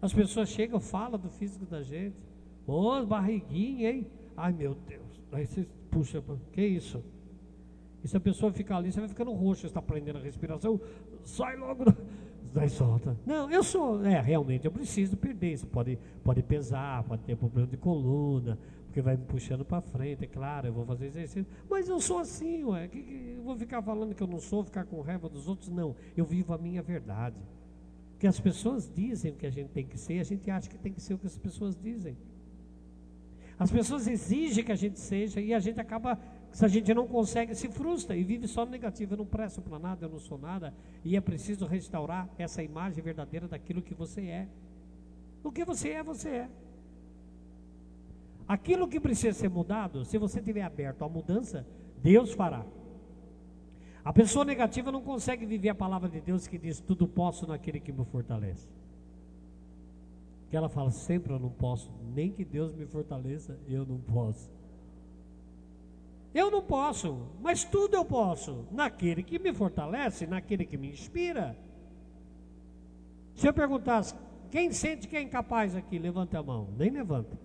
As pessoas chegam, falam do físico da gente. Ô, oh, barriguinha, hein? Ai, meu Deus. Aí você puxa, que isso? E se a pessoa ficar ali, você vai ficando roxo, está prendendo a respiração, sai logo, [laughs] daí solta. Não, eu sou, é, realmente, eu preciso perder. Isso pode, pode pesar, pode ter problema de coluna, porque vai me puxando para frente, é claro, eu vou fazer exercício. Mas eu sou assim, ué. Que, que, eu vou ficar falando que eu não sou, ficar com raiva dos outros? Não, eu vivo a minha verdade. Que as pessoas dizem o que a gente tem que ser, a gente acha que tem que ser o que as pessoas dizem. As pessoas exigem que a gente seja e a gente acaba, se a gente não consegue, se frustra e vive só no negativo. Eu não presto para nada, eu não sou nada. E é preciso restaurar essa imagem verdadeira daquilo que você é. O que você é, você é. Aquilo que precisa ser mudado, se você estiver aberto à mudança, Deus fará. A pessoa negativa não consegue viver a palavra de Deus que diz: Tudo posso naquele que me fortalece. Que ela fala: Sempre eu não posso, nem que Deus me fortaleça, eu não posso. Eu não posso, mas tudo eu posso naquele que me fortalece, naquele que me inspira. Se eu perguntasse: Quem sente que é incapaz aqui? Levanta a mão. Nem levanta.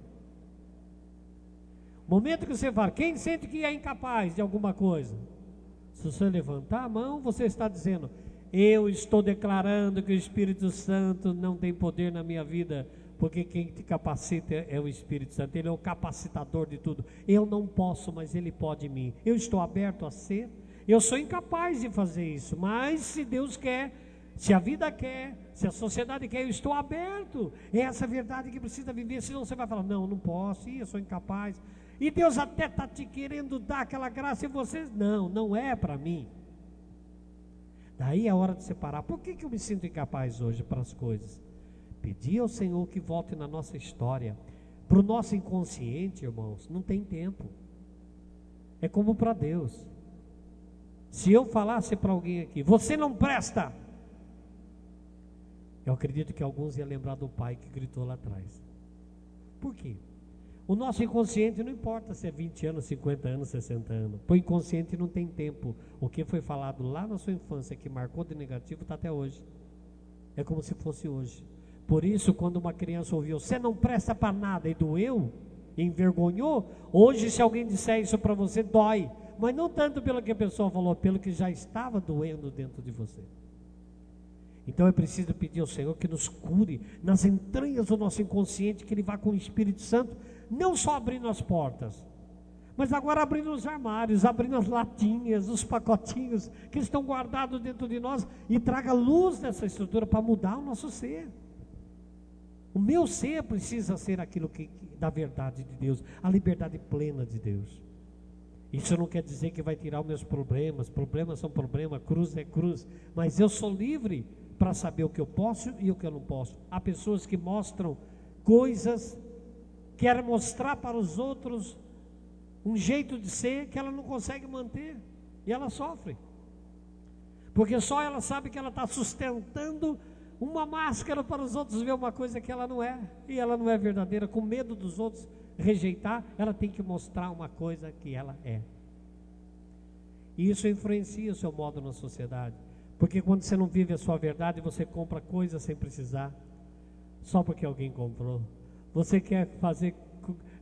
Momento que você fala, quem sente que é incapaz de alguma coisa? Se você levantar a mão, você está dizendo, eu estou declarando que o Espírito Santo não tem poder na minha vida, porque quem te capacita é o Espírito Santo, ele é o capacitador de tudo. Eu não posso, mas ele pode em mim. Eu estou aberto a ser. Eu sou incapaz de fazer isso, mas se Deus quer, se a vida quer, se a sociedade quer, eu estou aberto. É essa verdade que precisa viver, senão você vai falar: não, não posso, eu sou incapaz. E Deus até está te querendo dar aquela graça e vocês, não, não é para mim. Daí é a hora de separar. Por que, que eu me sinto incapaz hoje para as coisas? Pedir ao Senhor que volte na nossa história. Para o nosso inconsciente, irmãos, não tem tempo. É como para Deus. Se eu falasse para alguém aqui, você não presta. Eu acredito que alguns iam lembrar do pai que gritou lá atrás. Por quê? O nosso inconsciente não importa se é 20 anos, 50 anos, 60 anos. O inconsciente não tem tempo. O que foi falado lá na sua infância que marcou de negativo está até hoje. É como se fosse hoje. Por isso, quando uma criança ouviu, você não presta para nada e doeu, envergonhou, hoje se alguém disser isso para você, dói. Mas não tanto pelo que a pessoa falou, pelo que já estava doendo dentro de você. Então é preciso pedir ao Senhor que nos cure nas entranhas do nosso inconsciente, que Ele vá com o Espírito Santo, não só abrindo as portas, mas agora abrindo os armários, abrindo as latinhas, os pacotinhos que estão guardados dentro de nós e traga luz nessa estrutura para mudar o nosso ser. O meu ser precisa ser aquilo que, da verdade de Deus, a liberdade plena de Deus. Isso não quer dizer que vai tirar os meus problemas, problemas são problemas, cruz é cruz, mas eu sou livre para saber o que eu posso e o que eu não posso. Há pessoas que mostram coisas, querem mostrar para os outros um jeito de ser que ela não consegue manter e ela sofre. Porque só ela sabe que ela está sustentando uma máscara para os outros ver uma coisa que ela não é, e ela não é verdadeira, com medo dos outros rejeitar, ela tem que mostrar uma coisa que ela é. E isso influencia o seu modo na sociedade. Porque quando você não vive a sua verdade, você compra coisas sem precisar, só porque alguém comprou. Você quer fazer,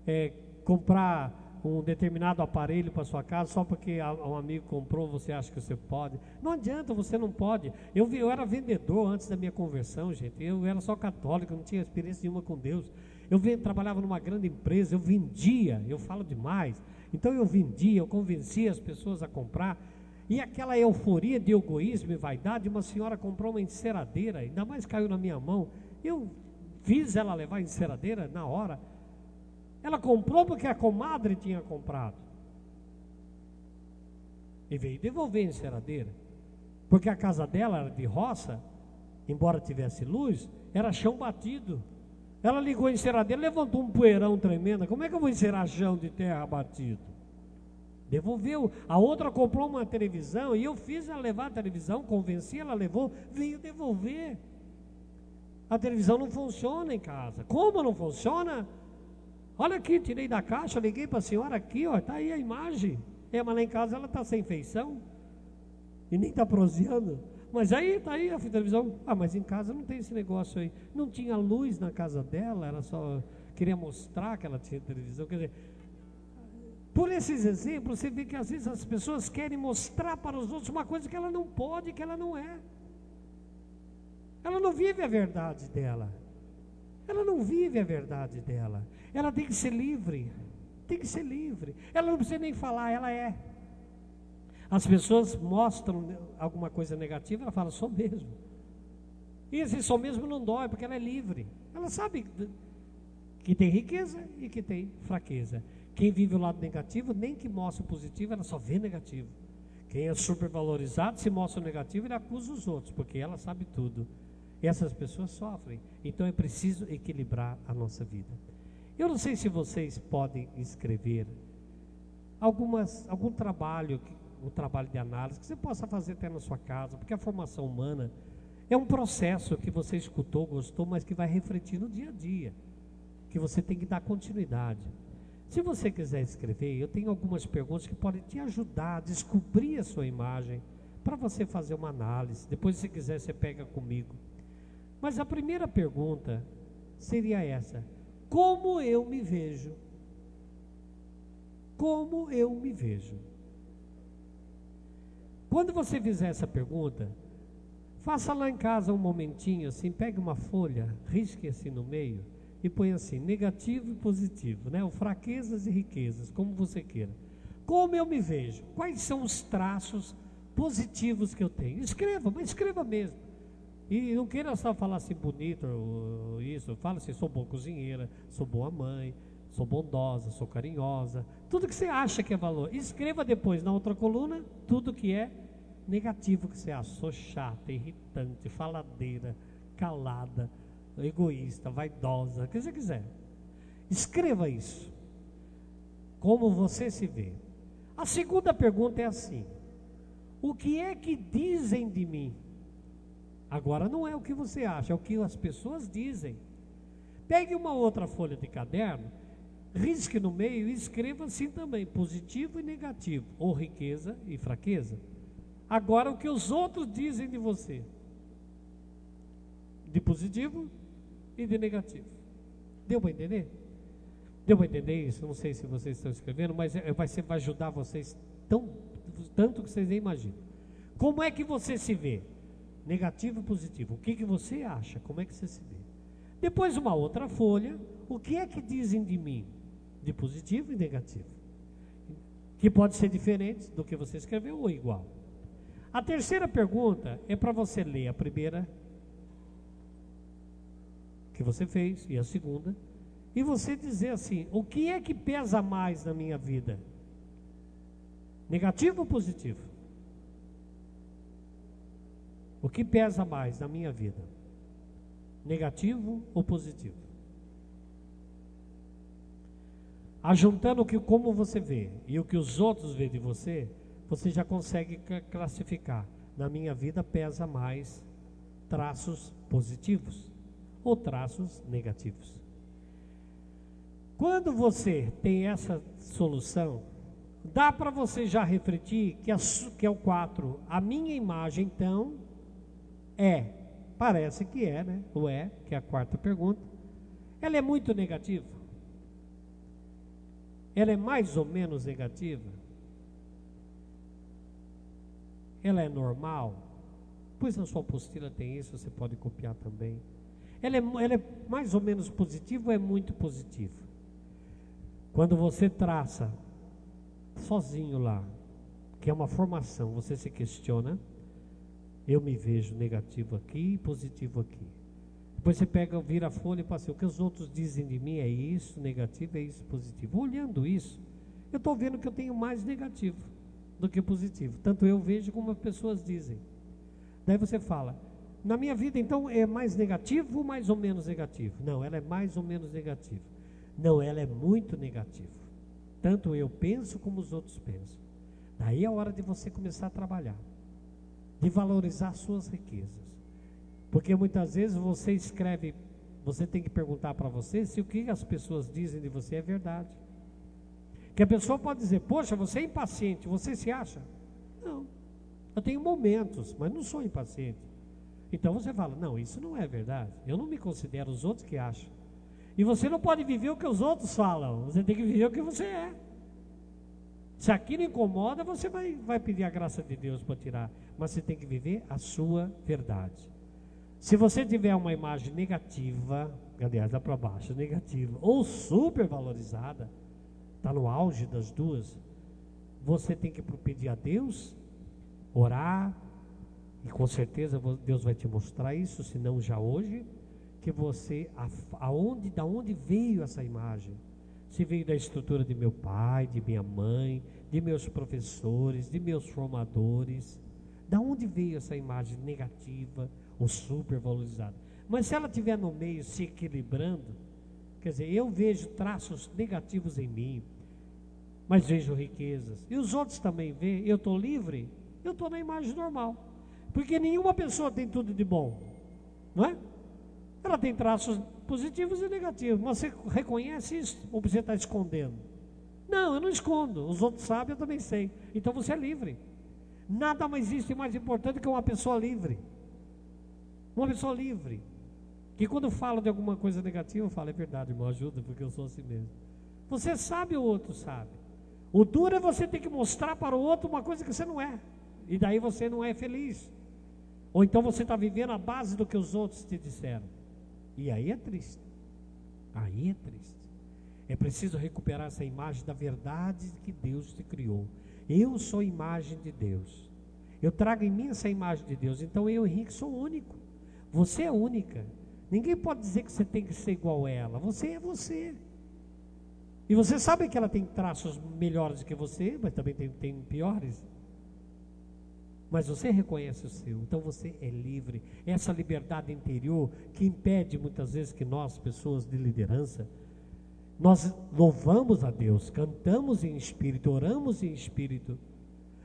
é, comprar um determinado aparelho para sua casa só porque um amigo comprou, você acha que você pode. Não adianta, você não pode. Eu, eu era vendedor antes da minha conversão, gente. Eu era só católico, não tinha experiência nenhuma com Deus. Eu trabalhava numa grande empresa, eu vendia, eu falo demais. Então eu vendia, eu convencia as pessoas a comprar. E aquela euforia de egoísmo e vaidade, uma senhora comprou uma enceradeira, ainda mais caiu na minha mão. Eu fiz ela levar a enceradeira na hora. Ela comprou porque a comadre tinha comprado. E veio devolver a enceradeira. Porque a casa dela era de roça, embora tivesse luz, era chão batido. Ela ligou a enceradeira, levantou um poeirão tremendo. Como é que eu vou encerar chão de terra batido? Devolveu. A outra comprou uma televisão e eu fiz ela levar a televisão, convenci, ela levou, veio devolver. A televisão não funciona em casa. Como não funciona? Olha aqui, tirei da caixa, liguei para a senhora aqui, ó, está aí a imagem. É, mas lá em casa ela está sem feição e nem está proseando. Mas aí está aí a televisão. Ah, mas em casa não tem esse negócio aí. Não tinha luz na casa dela, ela só queria mostrar que ela tinha televisão. Quer dizer, por esses exemplos, você vê que às vezes as pessoas querem mostrar para os outros uma coisa que ela não pode, que ela não é. Ela não vive a verdade dela. Ela não vive a verdade dela. Ela tem que ser livre. Tem que ser livre. Ela não precisa nem falar, ela é. As pessoas mostram alguma coisa negativa, ela fala, sou mesmo. E esse sou mesmo não dói, porque ela é livre. Ela sabe que tem riqueza e que tem fraqueza. Quem vive o lado negativo, nem que mostra o positivo, ela só vê negativo. Quem é supervalorizado, se mostra o negativo, ele acusa os outros, porque ela sabe tudo. Essas pessoas sofrem. Então é preciso equilibrar a nossa vida. Eu não sei se vocês podem escrever algumas, algum trabalho, um trabalho de análise que você possa fazer até na sua casa, porque a formação humana é um processo que você escutou, gostou, mas que vai refletir no dia a dia, que você tem que dar continuidade. Se você quiser escrever, eu tenho algumas perguntas que podem te ajudar a descobrir a sua imagem, para você fazer uma análise. Depois, se quiser, você pega comigo. Mas a primeira pergunta seria essa: como eu me vejo? Como eu me vejo? Quando você fizer essa pergunta, faça lá em casa um momentinho assim, pegue uma folha, risque assim no meio e põe assim, negativo e positivo, né? O fraquezas e riquezas, como você queira. Como eu me vejo? Quais são os traços positivos que eu tenho? Escreva, mas escreva mesmo. E não queira só falar assim bonito, isso, fala assim, sou boa cozinheira, sou boa mãe, sou bondosa, sou carinhosa. Tudo que você acha que é valor. Escreva depois na outra coluna tudo que é negativo que você acha. Sou chata, irritante, faladeira, calada, egoísta, vaidosa, o que você quiser. Escreva isso. Como você se vê. A segunda pergunta é assim: O que é que dizem de mim? Agora não é o que você acha, é o que as pessoas dizem. Pegue uma outra folha de caderno, risque no meio e escreva assim também, positivo e negativo, ou riqueza e fraqueza. Agora o que os outros dizem de você. De positivo e de negativo. Deu para entender? Deu para entender isso? Não sei se vocês estão escrevendo, mas é, vai, ser, vai ajudar vocês tão, tanto que vocês nem imaginam. Como é que você se vê? Negativo e positivo. O que, que você acha? Como é que você se vê? Depois, uma outra folha. O que é que dizem de mim? De positivo e negativo. Que pode ser diferente do que você escreveu ou igual. A terceira pergunta é para você ler a primeira que você fez e a segunda e você dizer assim: o que é que pesa mais na minha vida? Negativo ou positivo? O que pesa mais na minha vida? Negativo ou positivo? Ajuntando o que como você vê e o que os outros veem de você, você já consegue classificar. Na minha vida pesa mais traços positivos ou traços negativos. Quando você tem essa solução, dá para você já refletir que, a, que é o 4. A minha imagem, então, é, parece que é, né? O é, que é a quarta pergunta. Ela é muito negativa? Ela é mais ou menos negativa? Ela é normal? Pois na sua apostila tem isso, você pode copiar também. Ela é, ela é mais ou menos positiva ou é muito positiva? Quando você traça sozinho lá, que é uma formação, você se questiona, eu me vejo negativo aqui e positivo aqui. Depois você pega, vira a folha e passa, o que os outros dizem de mim é isso, negativo, é isso, positivo. Olhando isso, eu estou vendo que eu tenho mais negativo do que positivo. Tanto eu vejo como as pessoas dizem. Daí você fala, na minha vida então é mais negativo ou mais ou menos negativo? Não, ela é mais ou menos negativa. Não, ela é muito negativa. Tanto eu penso como os outros pensam. Daí é a hora de você começar a trabalhar, de valorizar suas riquezas. Porque muitas vezes você escreve, você tem que perguntar para você se o que as pessoas dizem de você é verdade. Que a pessoa pode dizer, poxa, você é impaciente, você se acha? Não. Eu tenho momentos, mas não sou impaciente. Então você fala, não, isso não é verdade. Eu não me considero os outros que acham. E você não pode viver o que os outros falam, você tem que viver o que você é. Se aquilo incomoda, você vai, vai pedir a graça de Deus para tirar. Mas você tem que viver a sua verdade. Se você tiver uma imagem negativa, aliás, dá para baixo, negativa, ou super valorizada, está no auge das duas, você tem que pedir a Deus, orar, e com certeza Deus vai te mostrar isso, se não já hoje, que você, aonde, da onde veio essa imagem? Se veio da estrutura de meu pai, de minha mãe, de meus professores, de meus formadores. Da onde veio essa imagem negativa ou supervalorizada? Mas se ela estiver no meio se equilibrando, quer dizer, eu vejo traços negativos em mim, mas vejo riquezas. E os outros também veem, eu estou livre, eu estou na imagem normal. Porque nenhuma pessoa tem tudo de bom, não é? Ela tem traços positivos e negativos. Mas você reconhece isso? Ou você está escondendo? Não, eu não escondo. Os outros sabem, eu também sei. Então você é livre. Nada mais existe mais importante que uma pessoa livre. Uma pessoa livre. Que quando fala de alguma coisa negativa, eu falo, é verdade, irmão, ajuda, porque eu sou assim mesmo. Você sabe, o outro sabe. O duro é você ter que mostrar para o outro uma coisa que você não é. E daí você não é feliz. Ou então você está vivendo a base do que os outros te disseram. E aí é triste. Aí é triste. É preciso recuperar essa imagem da verdade que Deus te criou. Eu sou imagem de Deus. Eu trago em mim essa imagem de Deus. Então eu, Henrique, sou único. Você é única. Ninguém pode dizer que você tem que ser igual a ela. Você é você. E você sabe que ela tem traços melhores do que você, mas também tem, tem piores. Mas você reconhece o seu, então você é livre. Essa liberdade interior que impede muitas vezes que nós, pessoas de liderança, nós louvamos a Deus, cantamos em espírito, oramos em espírito,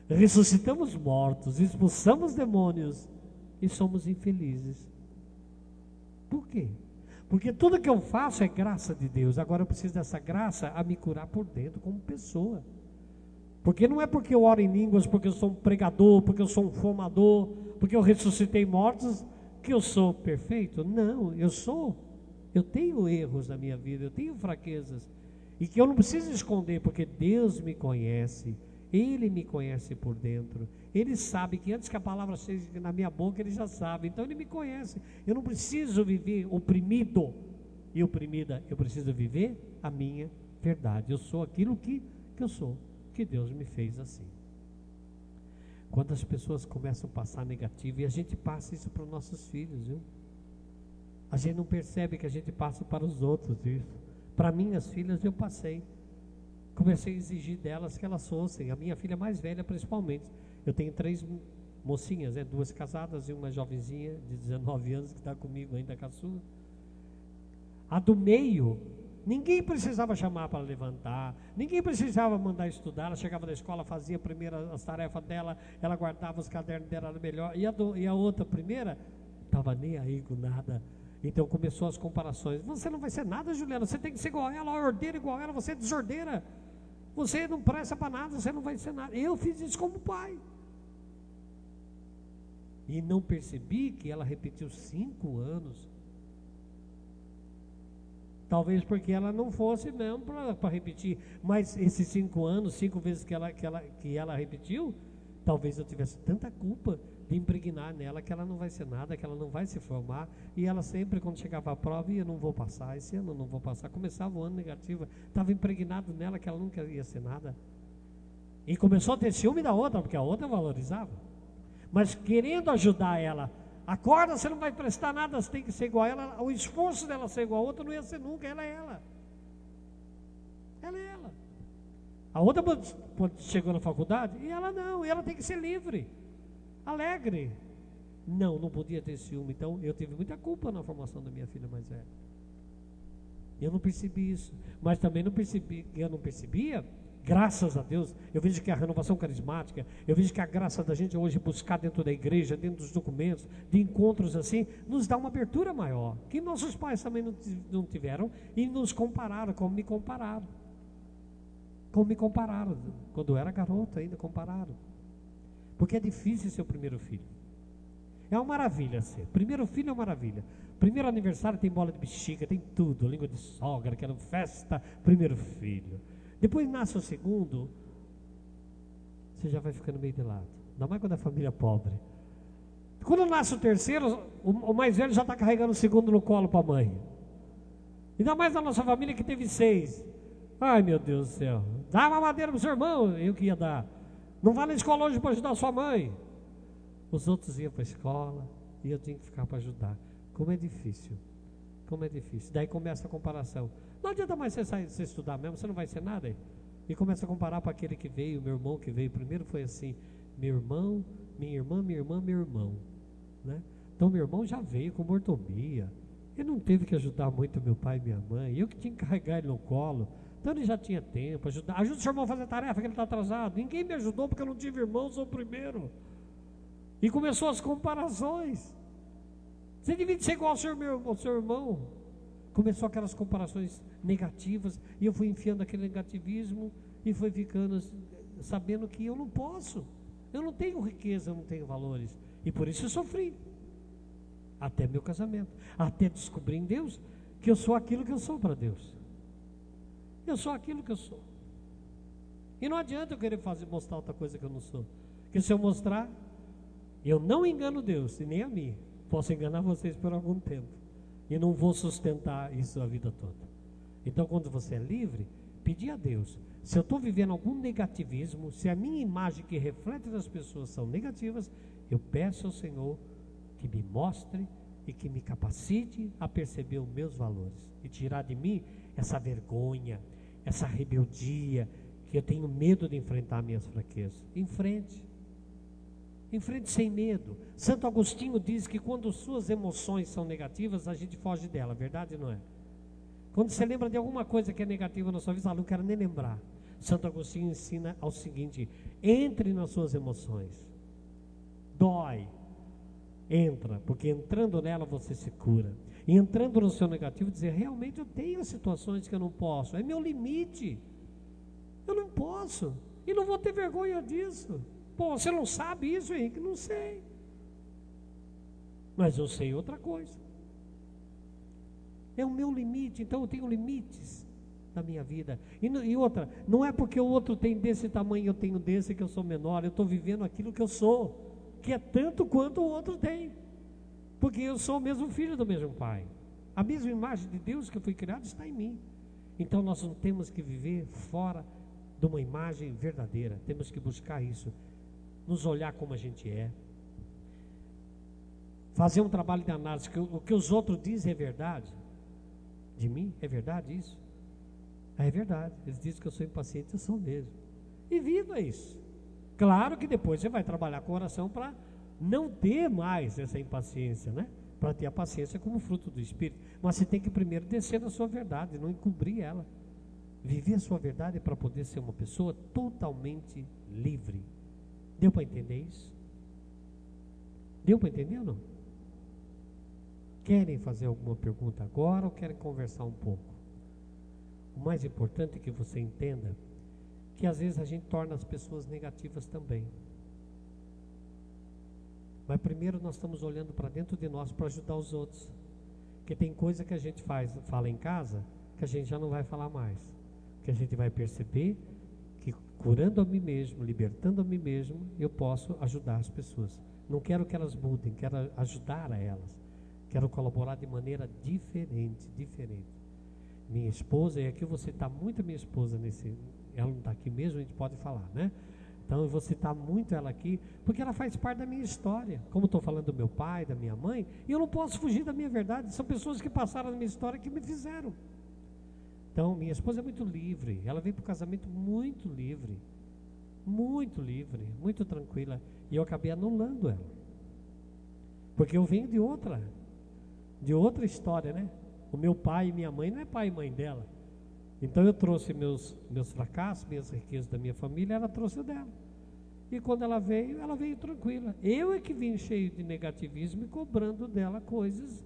ressuscitamos mortos, expulsamos demônios e somos infelizes. Por quê? Porque tudo que eu faço é graça de Deus. Agora eu preciso dessa graça a me curar por dentro como pessoa. Porque não é porque eu oro em línguas, porque eu sou um pregador, porque eu sou um formador, porque eu ressuscitei mortos, que eu sou perfeito. Não, eu sou Eu tenho erros na minha vida, eu tenho fraquezas. E que eu não preciso esconder, porque Deus me conhece. Ele me conhece por dentro. Ele sabe que antes que a palavra seja na minha boca, ele já sabe. Então ele me conhece. Eu não preciso viver oprimido e oprimida. Eu preciso viver a minha verdade. Eu sou aquilo que, que eu sou, que Deus me fez assim. Quando as pessoas começam a passar negativo, e a gente passa isso para os nossos filhos, viu? A gente não percebe que a gente passa para os outros isso. Para minhas filhas eu passei. Comecei a exigir delas que elas fossem, a minha filha mais velha principalmente. Eu tenho três mocinhas, né? duas casadas e uma jovenzinha de 19 anos que está comigo ainda caçula. A do meio, ninguém precisava chamar para levantar, ninguém precisava mandar estudar. Ela chegava da escola, fazia primeiro as tarefas dela, ela guardava os cadernos dela melhor. E a, do, e a outra primeira, estava nem aí com nada. Então começou as comparações. Você não vai ser nada, Juliana. Você tem que ser igual a ela, ordeira igual a ela. Você é desordeira. Você não presta para nada. Você não vai ser nada. Eu fiz isso como pai. E não percebi que ela repetiu cinco anos. Talvez porque ela não fosse mesmo para repetir. Mas esses cinco anos, cinco vezes que ela, que, ela, que ela repetiu, talvez eu tivesse tanta culpa de impregnar nela que ela não vai ser nada, que ela não vai se formar. E ela sempre, quando chegava a prova, ia, não vou passar, esse ano não vou passar. Começava o ano negativo, estava impregnado nela que ela nunca ia ser nada. E começou a ter ciúme da outra, porque a outra valorizava. Mas querendo ajudar ela, acorda, você não vai prestar nada, você tem que ser igual a ela. O esforço dela ser igual a outra não ia ser nunca, ela é ela. Ela é ela. A outra chegou na faculdade e ela não, e ela tem que ser livre alegre. Não, não podia ter ciúme. Então eu tive muita culpa na formação da minha filha mais velha. Eu não percebi isso. Mas também não percebi, eu não percebia, graças a Deus, eu vejo que a renovação carismática, eu vejo que a graça da gente hoje buscar dentro da igreja, dentro dos documentos, de encontros assim, nos dá uma abertura maior. Que nossos pais também não, tiveram e nos compararam, como me compararam. Como me compararam. Quando eu era garoto ainda compararam. Porque é difícil ser o primeiro filho. É uma maravilha ser. Primeiro filho é uma maravilha. Primeiro aniversário tem bola de bexiga, tem tudo, língua de sogra, aquela festa, primeiro filho. Depois nasce o segundo, você já vai ficando meio de lado. Ainda mais quando é família pobre. Quando nasce o terceiro, o, o mais velho já está carregando o segundo no colo para a mãe. Ainda mais na nossa família que teve seis. Ai meu Deus do céu. Dá uma madeira para o seu irmão, eu que ia dar. Não vá na escola hoje para ajudar sua mãe. Os outros iam para a escola e eu tinha que ficar para ajudar. Como é difícil. Como é difícil. Daí começa a comparação. Não adianta mais você, sair, você estudar mesmo, você não vai ser nada. E começa a comparar para aquele que veio, meu irmão que veio. Primeiro foi assim: meu irmão, minha irmã, minha irmã, meu irmão. Né? Então meu irmão já veio com mortomia. Ele não teve que ajudar muito meu pai e minha mãe. Eu que tinha que carregar ele no colo. Então ele já tinha tempo, ajuda, ajuda o seu irmão a fazer tarefa que ele está atrasado. Ninguém me ajudou porque eu não tive irmão, sou o primeiro. E começou as comparações. Você devia ser igual ao seu, meu, ao seu irmão. Começou aquelas comparações negativas, e eu fui enfiando aquele negativismo e fui ficando sabendo que eu não posso. Eu não tenho riqueza, eu não tenho valores. E por isso eu sofri. Até meu casamento. Até descobrir em Deus que eu sou aquilo que eu sou para Deus. Eu sou aquilo que eu sou. E não adianta eu querer fazer, mostrar outra coisa que eu não sou. Porque se eu mostrar, eu não engano Deus e nem a mim. Posso enganar vocês por algum tempo. E não vou sustentar isso a vida toda. Então, quando você é livre, pedir a Deus. Se eu estou vivendo algum negativismo, se a minha imagem que reflete nas pessoas são negativas, eu peço ao Senhor que me mostre e que me capacite a perceber os meus valores e tirar de mim essa vergonha, essa rebeldia, que eu tenho medo de enfrentar minhas fraquezas. Enfrente. Enfrente sem medo. Santo Agostinho diz que quando suas emoções são negativas, a gente foge dela, verdade não é? Quando você lembra de alguma coisa que é negativa na sua vida, ah, não quero nem lembrar. Santo Agostinho ensina ao seguinte: entre nas suas emoções. Dói. Entra, porque entrando nela você se cura. E entrando no seu negativo, dizer: realmente eu tenho situações que eu não posso, é meu limite. Eu não posso. E não vou ter vergonha disso. Pô, você não sabe isso, Henrique? Não sei. Mas eu sei outra coisa. É o meu limite, então eu tenho limites da minha vida. E, e outra, não é porque o outro tem desse tamanho, eu tenho desse que eu sou menor, eu estou vivendo aquilo que eu sou, que é tanto quanto o outro tem. Porque eu sou o mesmo filho do mesmo pai. A mesma imagem de Deus que eu fui criado está em mim. Então nós não temos que viver fora de uma imagem verdadeira. Temos que buscar isso. Nos olhar como a gente é. Fazer um trabalho de análise. Que o que os outros dizem é verdade. De mim? É verdade isso? Ah, é verdade. Eles dizem que eu sou impaciente, eu sou mesmo. E viva isso. Claro que depois você vai trabalhar com oração para não ter mais essa impaciência, né? Para ter a paciência como fruto do Espírito. Mas você tem que primeiro descer na sua verdade, não encobrir ela. Viver a sua verdade para poder ser uma pessoa totalmente livre. Deu para entender isso? Deu para entender ou não? Querem fazer alguma pergunta agora ou querem conversar um pouco? O mais importante é que você entenda que às vezes a gente torna as pessoas negativas também. Mas primeiro nós estamos olhando para dentro de nós para ajudar os outros. Porque tem coisa que a gente faz, fala em casa, que a gente já não vai falar mais. Que a gente vai perceber curando a mim mesmo, libertando a mim mesmo, eu posso ajudar as pessoas. Não quero que elas mudem, quero ajudar a elas. Quero colaborar de maneira diferente, diferente minha esposa, e aqui você está muito minha esposa nesse. Ela não está aqui mesmo, a gente pode falar, né? Então eu vou citar muito ela aqui, porque ela faz parte da minha história. Como estou falando do meu pai, da minha mãe, e eu não posso fugir da minha verdade. São pessoas que passaram na minha história que me fizeram. Então, minha esposa é muito livre. Ela veio para o casamento muito livre. Muito livre, muito tranquila. E eu acabei anulando ela. Porque eu venho de outra, de outra história, né? O meu pai e minha mãe não é pai e mãe dela. Então eu trouxe meus, meus fracassos, minhas riquezas da minha família, ela trouxe dela. E quando ela veio, ela veio tranquila. Eu é que vim cheio de negativismo e cobrando dela coisas.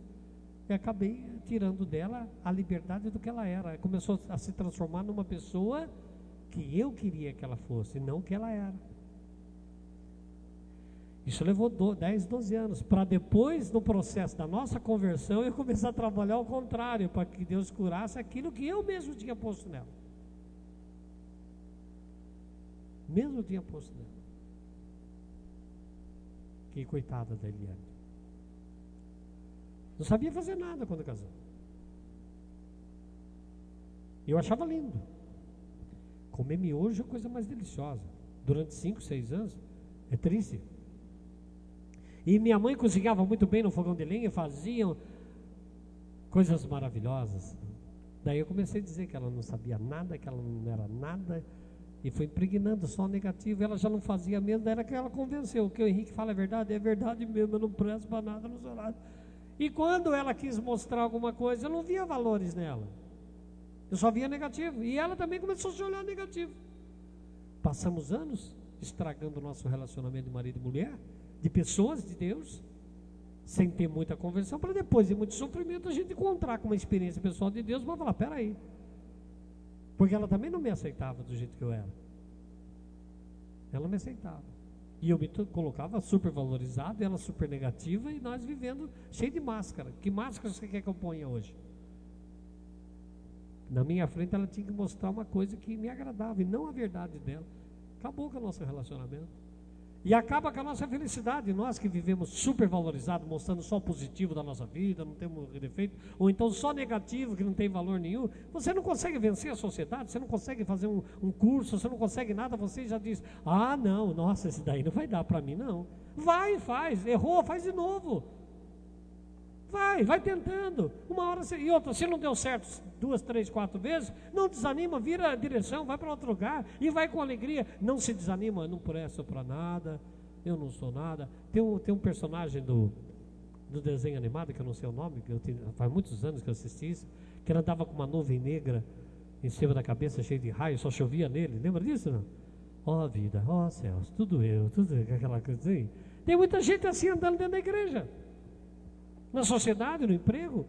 E acabei tirando dela a liberdade do que ela era. Começou a se transformar numa pessoa que eu queria que ela fosse, não que ela era. Isso levou 10, 12 anos, para depois, no processo da nossa conversão, eu começar a trabalhar ao contrário, para que Deus curasse aquilo que eu mesmo tinha posto nela. Mesmo tinha posto nela. Que coitada da Eliane. Não sabia fazer nada quando casou. Eu achava lindo. Comer miojo é a coisa mais deliciosa. Durante 5, 6 anos, é triste. E minha mãe cozinhava muito bem no fogão de lenha, faziam coisas maravilhosas. Daí eu comecei a dizer que ela não sabia nada, que ela não era nada, e foi impregnando só negativo. Ela já não fazia mesmo, daí era que ela convenceu. O que o Henrique fala é verdade, é verdade mesmo, eu não presto para nada, sou nada. E quando ela quis mostrar alguma coisa, eu não via valores nela. Eu só via negativo. E ela também começou a se olhar negativo. Passamos anos estragando o nosso relacionamento de marido e mulher de pessoas de Deus, sem ter muita conversão, para depois de muito sofrimento a gente encontrar com uma experiência pessoal de Deus para falar, peraí. Porque ela também não me aceitava do jeito que eu era. Ela me aceitava. E eu me colocava super valorizado, ela super negativa, e nós vivendo cheio de máscara. Que máscara você quer que eu ponha hoje? Na minha frente ela tinha que mostrar uma coisa que me agradava e não a verdade dela. Acabou com o nosso relacionamento. E acaba com a nossa felicidade, nós que vivemos super valorizados, mostrando só o positivo da nossa vida, não temos defeito, ou então só negativo, que não tem valor nenhum. Você não consegue vencer a sociedade, você não consegue fazer um, um curso, você não consegue nada, você já diz: ah, não, nossa, esse daí não vai dar para mim, não. Vai, faz, errou, faz de novo. Vai, vai tentando. Uma hora e outra, se não deu certo duas, três, quatro vezes, não desanima, vira a direção, vai para outro lugar e vai com alegria. Não se desanima, não presto para nada, eu não sou nada. Tem um, tem um personagem do, do desenho animado, que eu não sei o nome, que eu tenho, faz muitos anos que eu assisti isso, que ele andava com uma nuvem negra em cima da cabeça, cheia de raios, só chovia nele. Lembra disso? Não? Ó oh, vida, ó oh, céus, tudo eu, tudo aquela coisa assim. Tem muita gente assim andando dentro da igreja na sociedade, no emprego.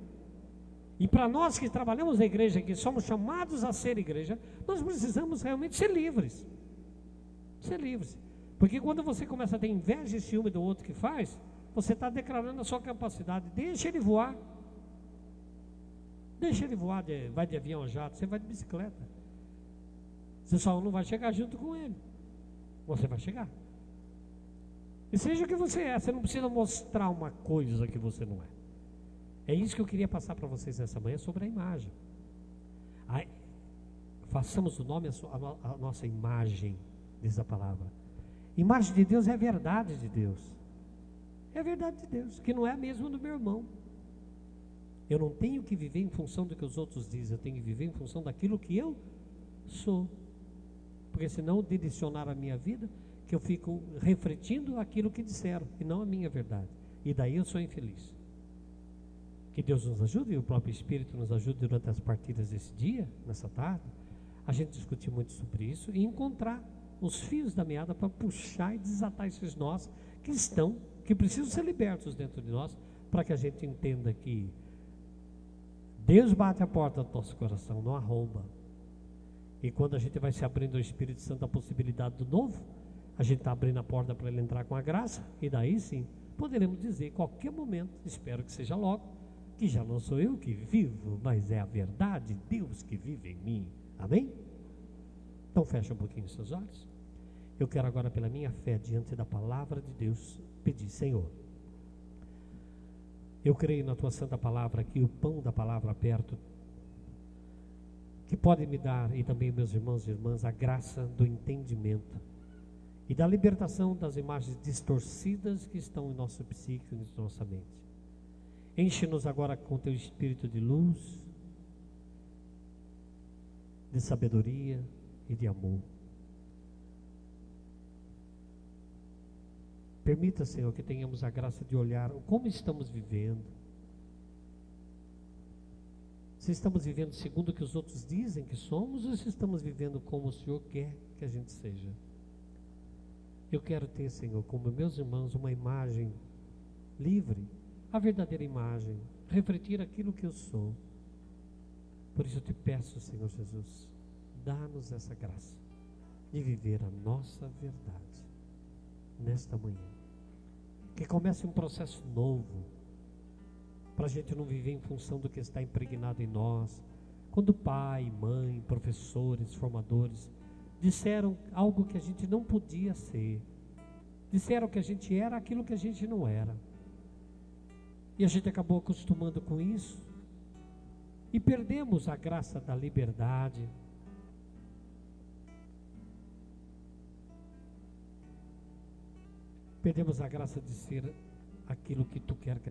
E para nós que trabalhamos na igreja, que somos chamados a ser igreja, nós precisamos realmente ser livres. Ser livres. Porque quando você começa a ter inveja e ciúme do outro que faz, você está declarando a sua capacidade. Deixa ele voar. Deixa ele voar, de, vai de avião jato, você vai de bicicleta. Você só não vai chegar junto com ele. Você vai chegar. E seja o que você é, você não precisa mostrar uma coisa que você não é. É isso que eu queria passar para vocês nessa manhã sobre a imagem. A, façamos o nome a, a, a nossa imagem, diz a palavra. Imagem de Deus é a verdade de Deus. É a verdade de Deus, que não é a mesma do meu irmão. Eu não tenho que viver em função do que os outros dizem, eu tenho que viver em função daquilo que eu sou. Porque senão direcionar a minha vida, que eu fico refletindo aquilo que disseram e não a minha verdade. E daí eu sou infeliz. Que Deus nos ajude e o próprio Espírito nos ajude durante as partidas desse dia, nessa tarde, a gente discutir muito sobre isso e encontrar os fios da meada para puxar e desatar esses nós que estão, que precisam ser libertos dentro de nós, para que a gente entenda que Deus bate a porta do nosso coração, não arromba. E quando a gente vai se abrindo ao Espírito Santo a possibilidade do novo, a gente está abrindo a porta para ele entrar com a graça, e daí sim poderemos dizer, qualquer momento, espero que seja logo, que já não sou eu que vivo, mas é a verdade, Deus que vive em mim. Amém? Então fecha um pouquinho os seus olhos. Eu quero agora, pela minha fé, diante da palavra de Deus, pedir, Senhor, eu creio na tua santa palavra que o pão da palavra perto, que pode me dar, e também meus irmãos e irmãs, a graça do entendimento e da libertação das imagens distorcidas que estão em nosso psíquico e em nossa mente. Enche-nos agora com teu espírito de luz, de sabedoria e de amor. Permita, Senhor, que tenhamos a graça de olhar como estamos vivendo. Se estamos vivendo segundo o que os outros dizem que somos, ou se estamos vivendo como o Senhor quer que a gente seja. Eu quero ter, Senhor, como meus irmãos, uma imagem livre, a verdadeira imagem, refletir aquilo que eu sou. Por isso eu te peço, Senhor Jesus, dá-nos essa graça de viver a nossa verdade nesta manhã. Que comece um processo novo, para a gente não viver em função do que está impregnado em nós. Quando pai, mãe, professores, formadores disseram algo que a gente não podia ser, disseram que a gente era aquilo que a gente não era. E a gente acabou acostumando com isso e perdemos a graça da liberdade. Perdemos a graça de ser aquilo que tu quer que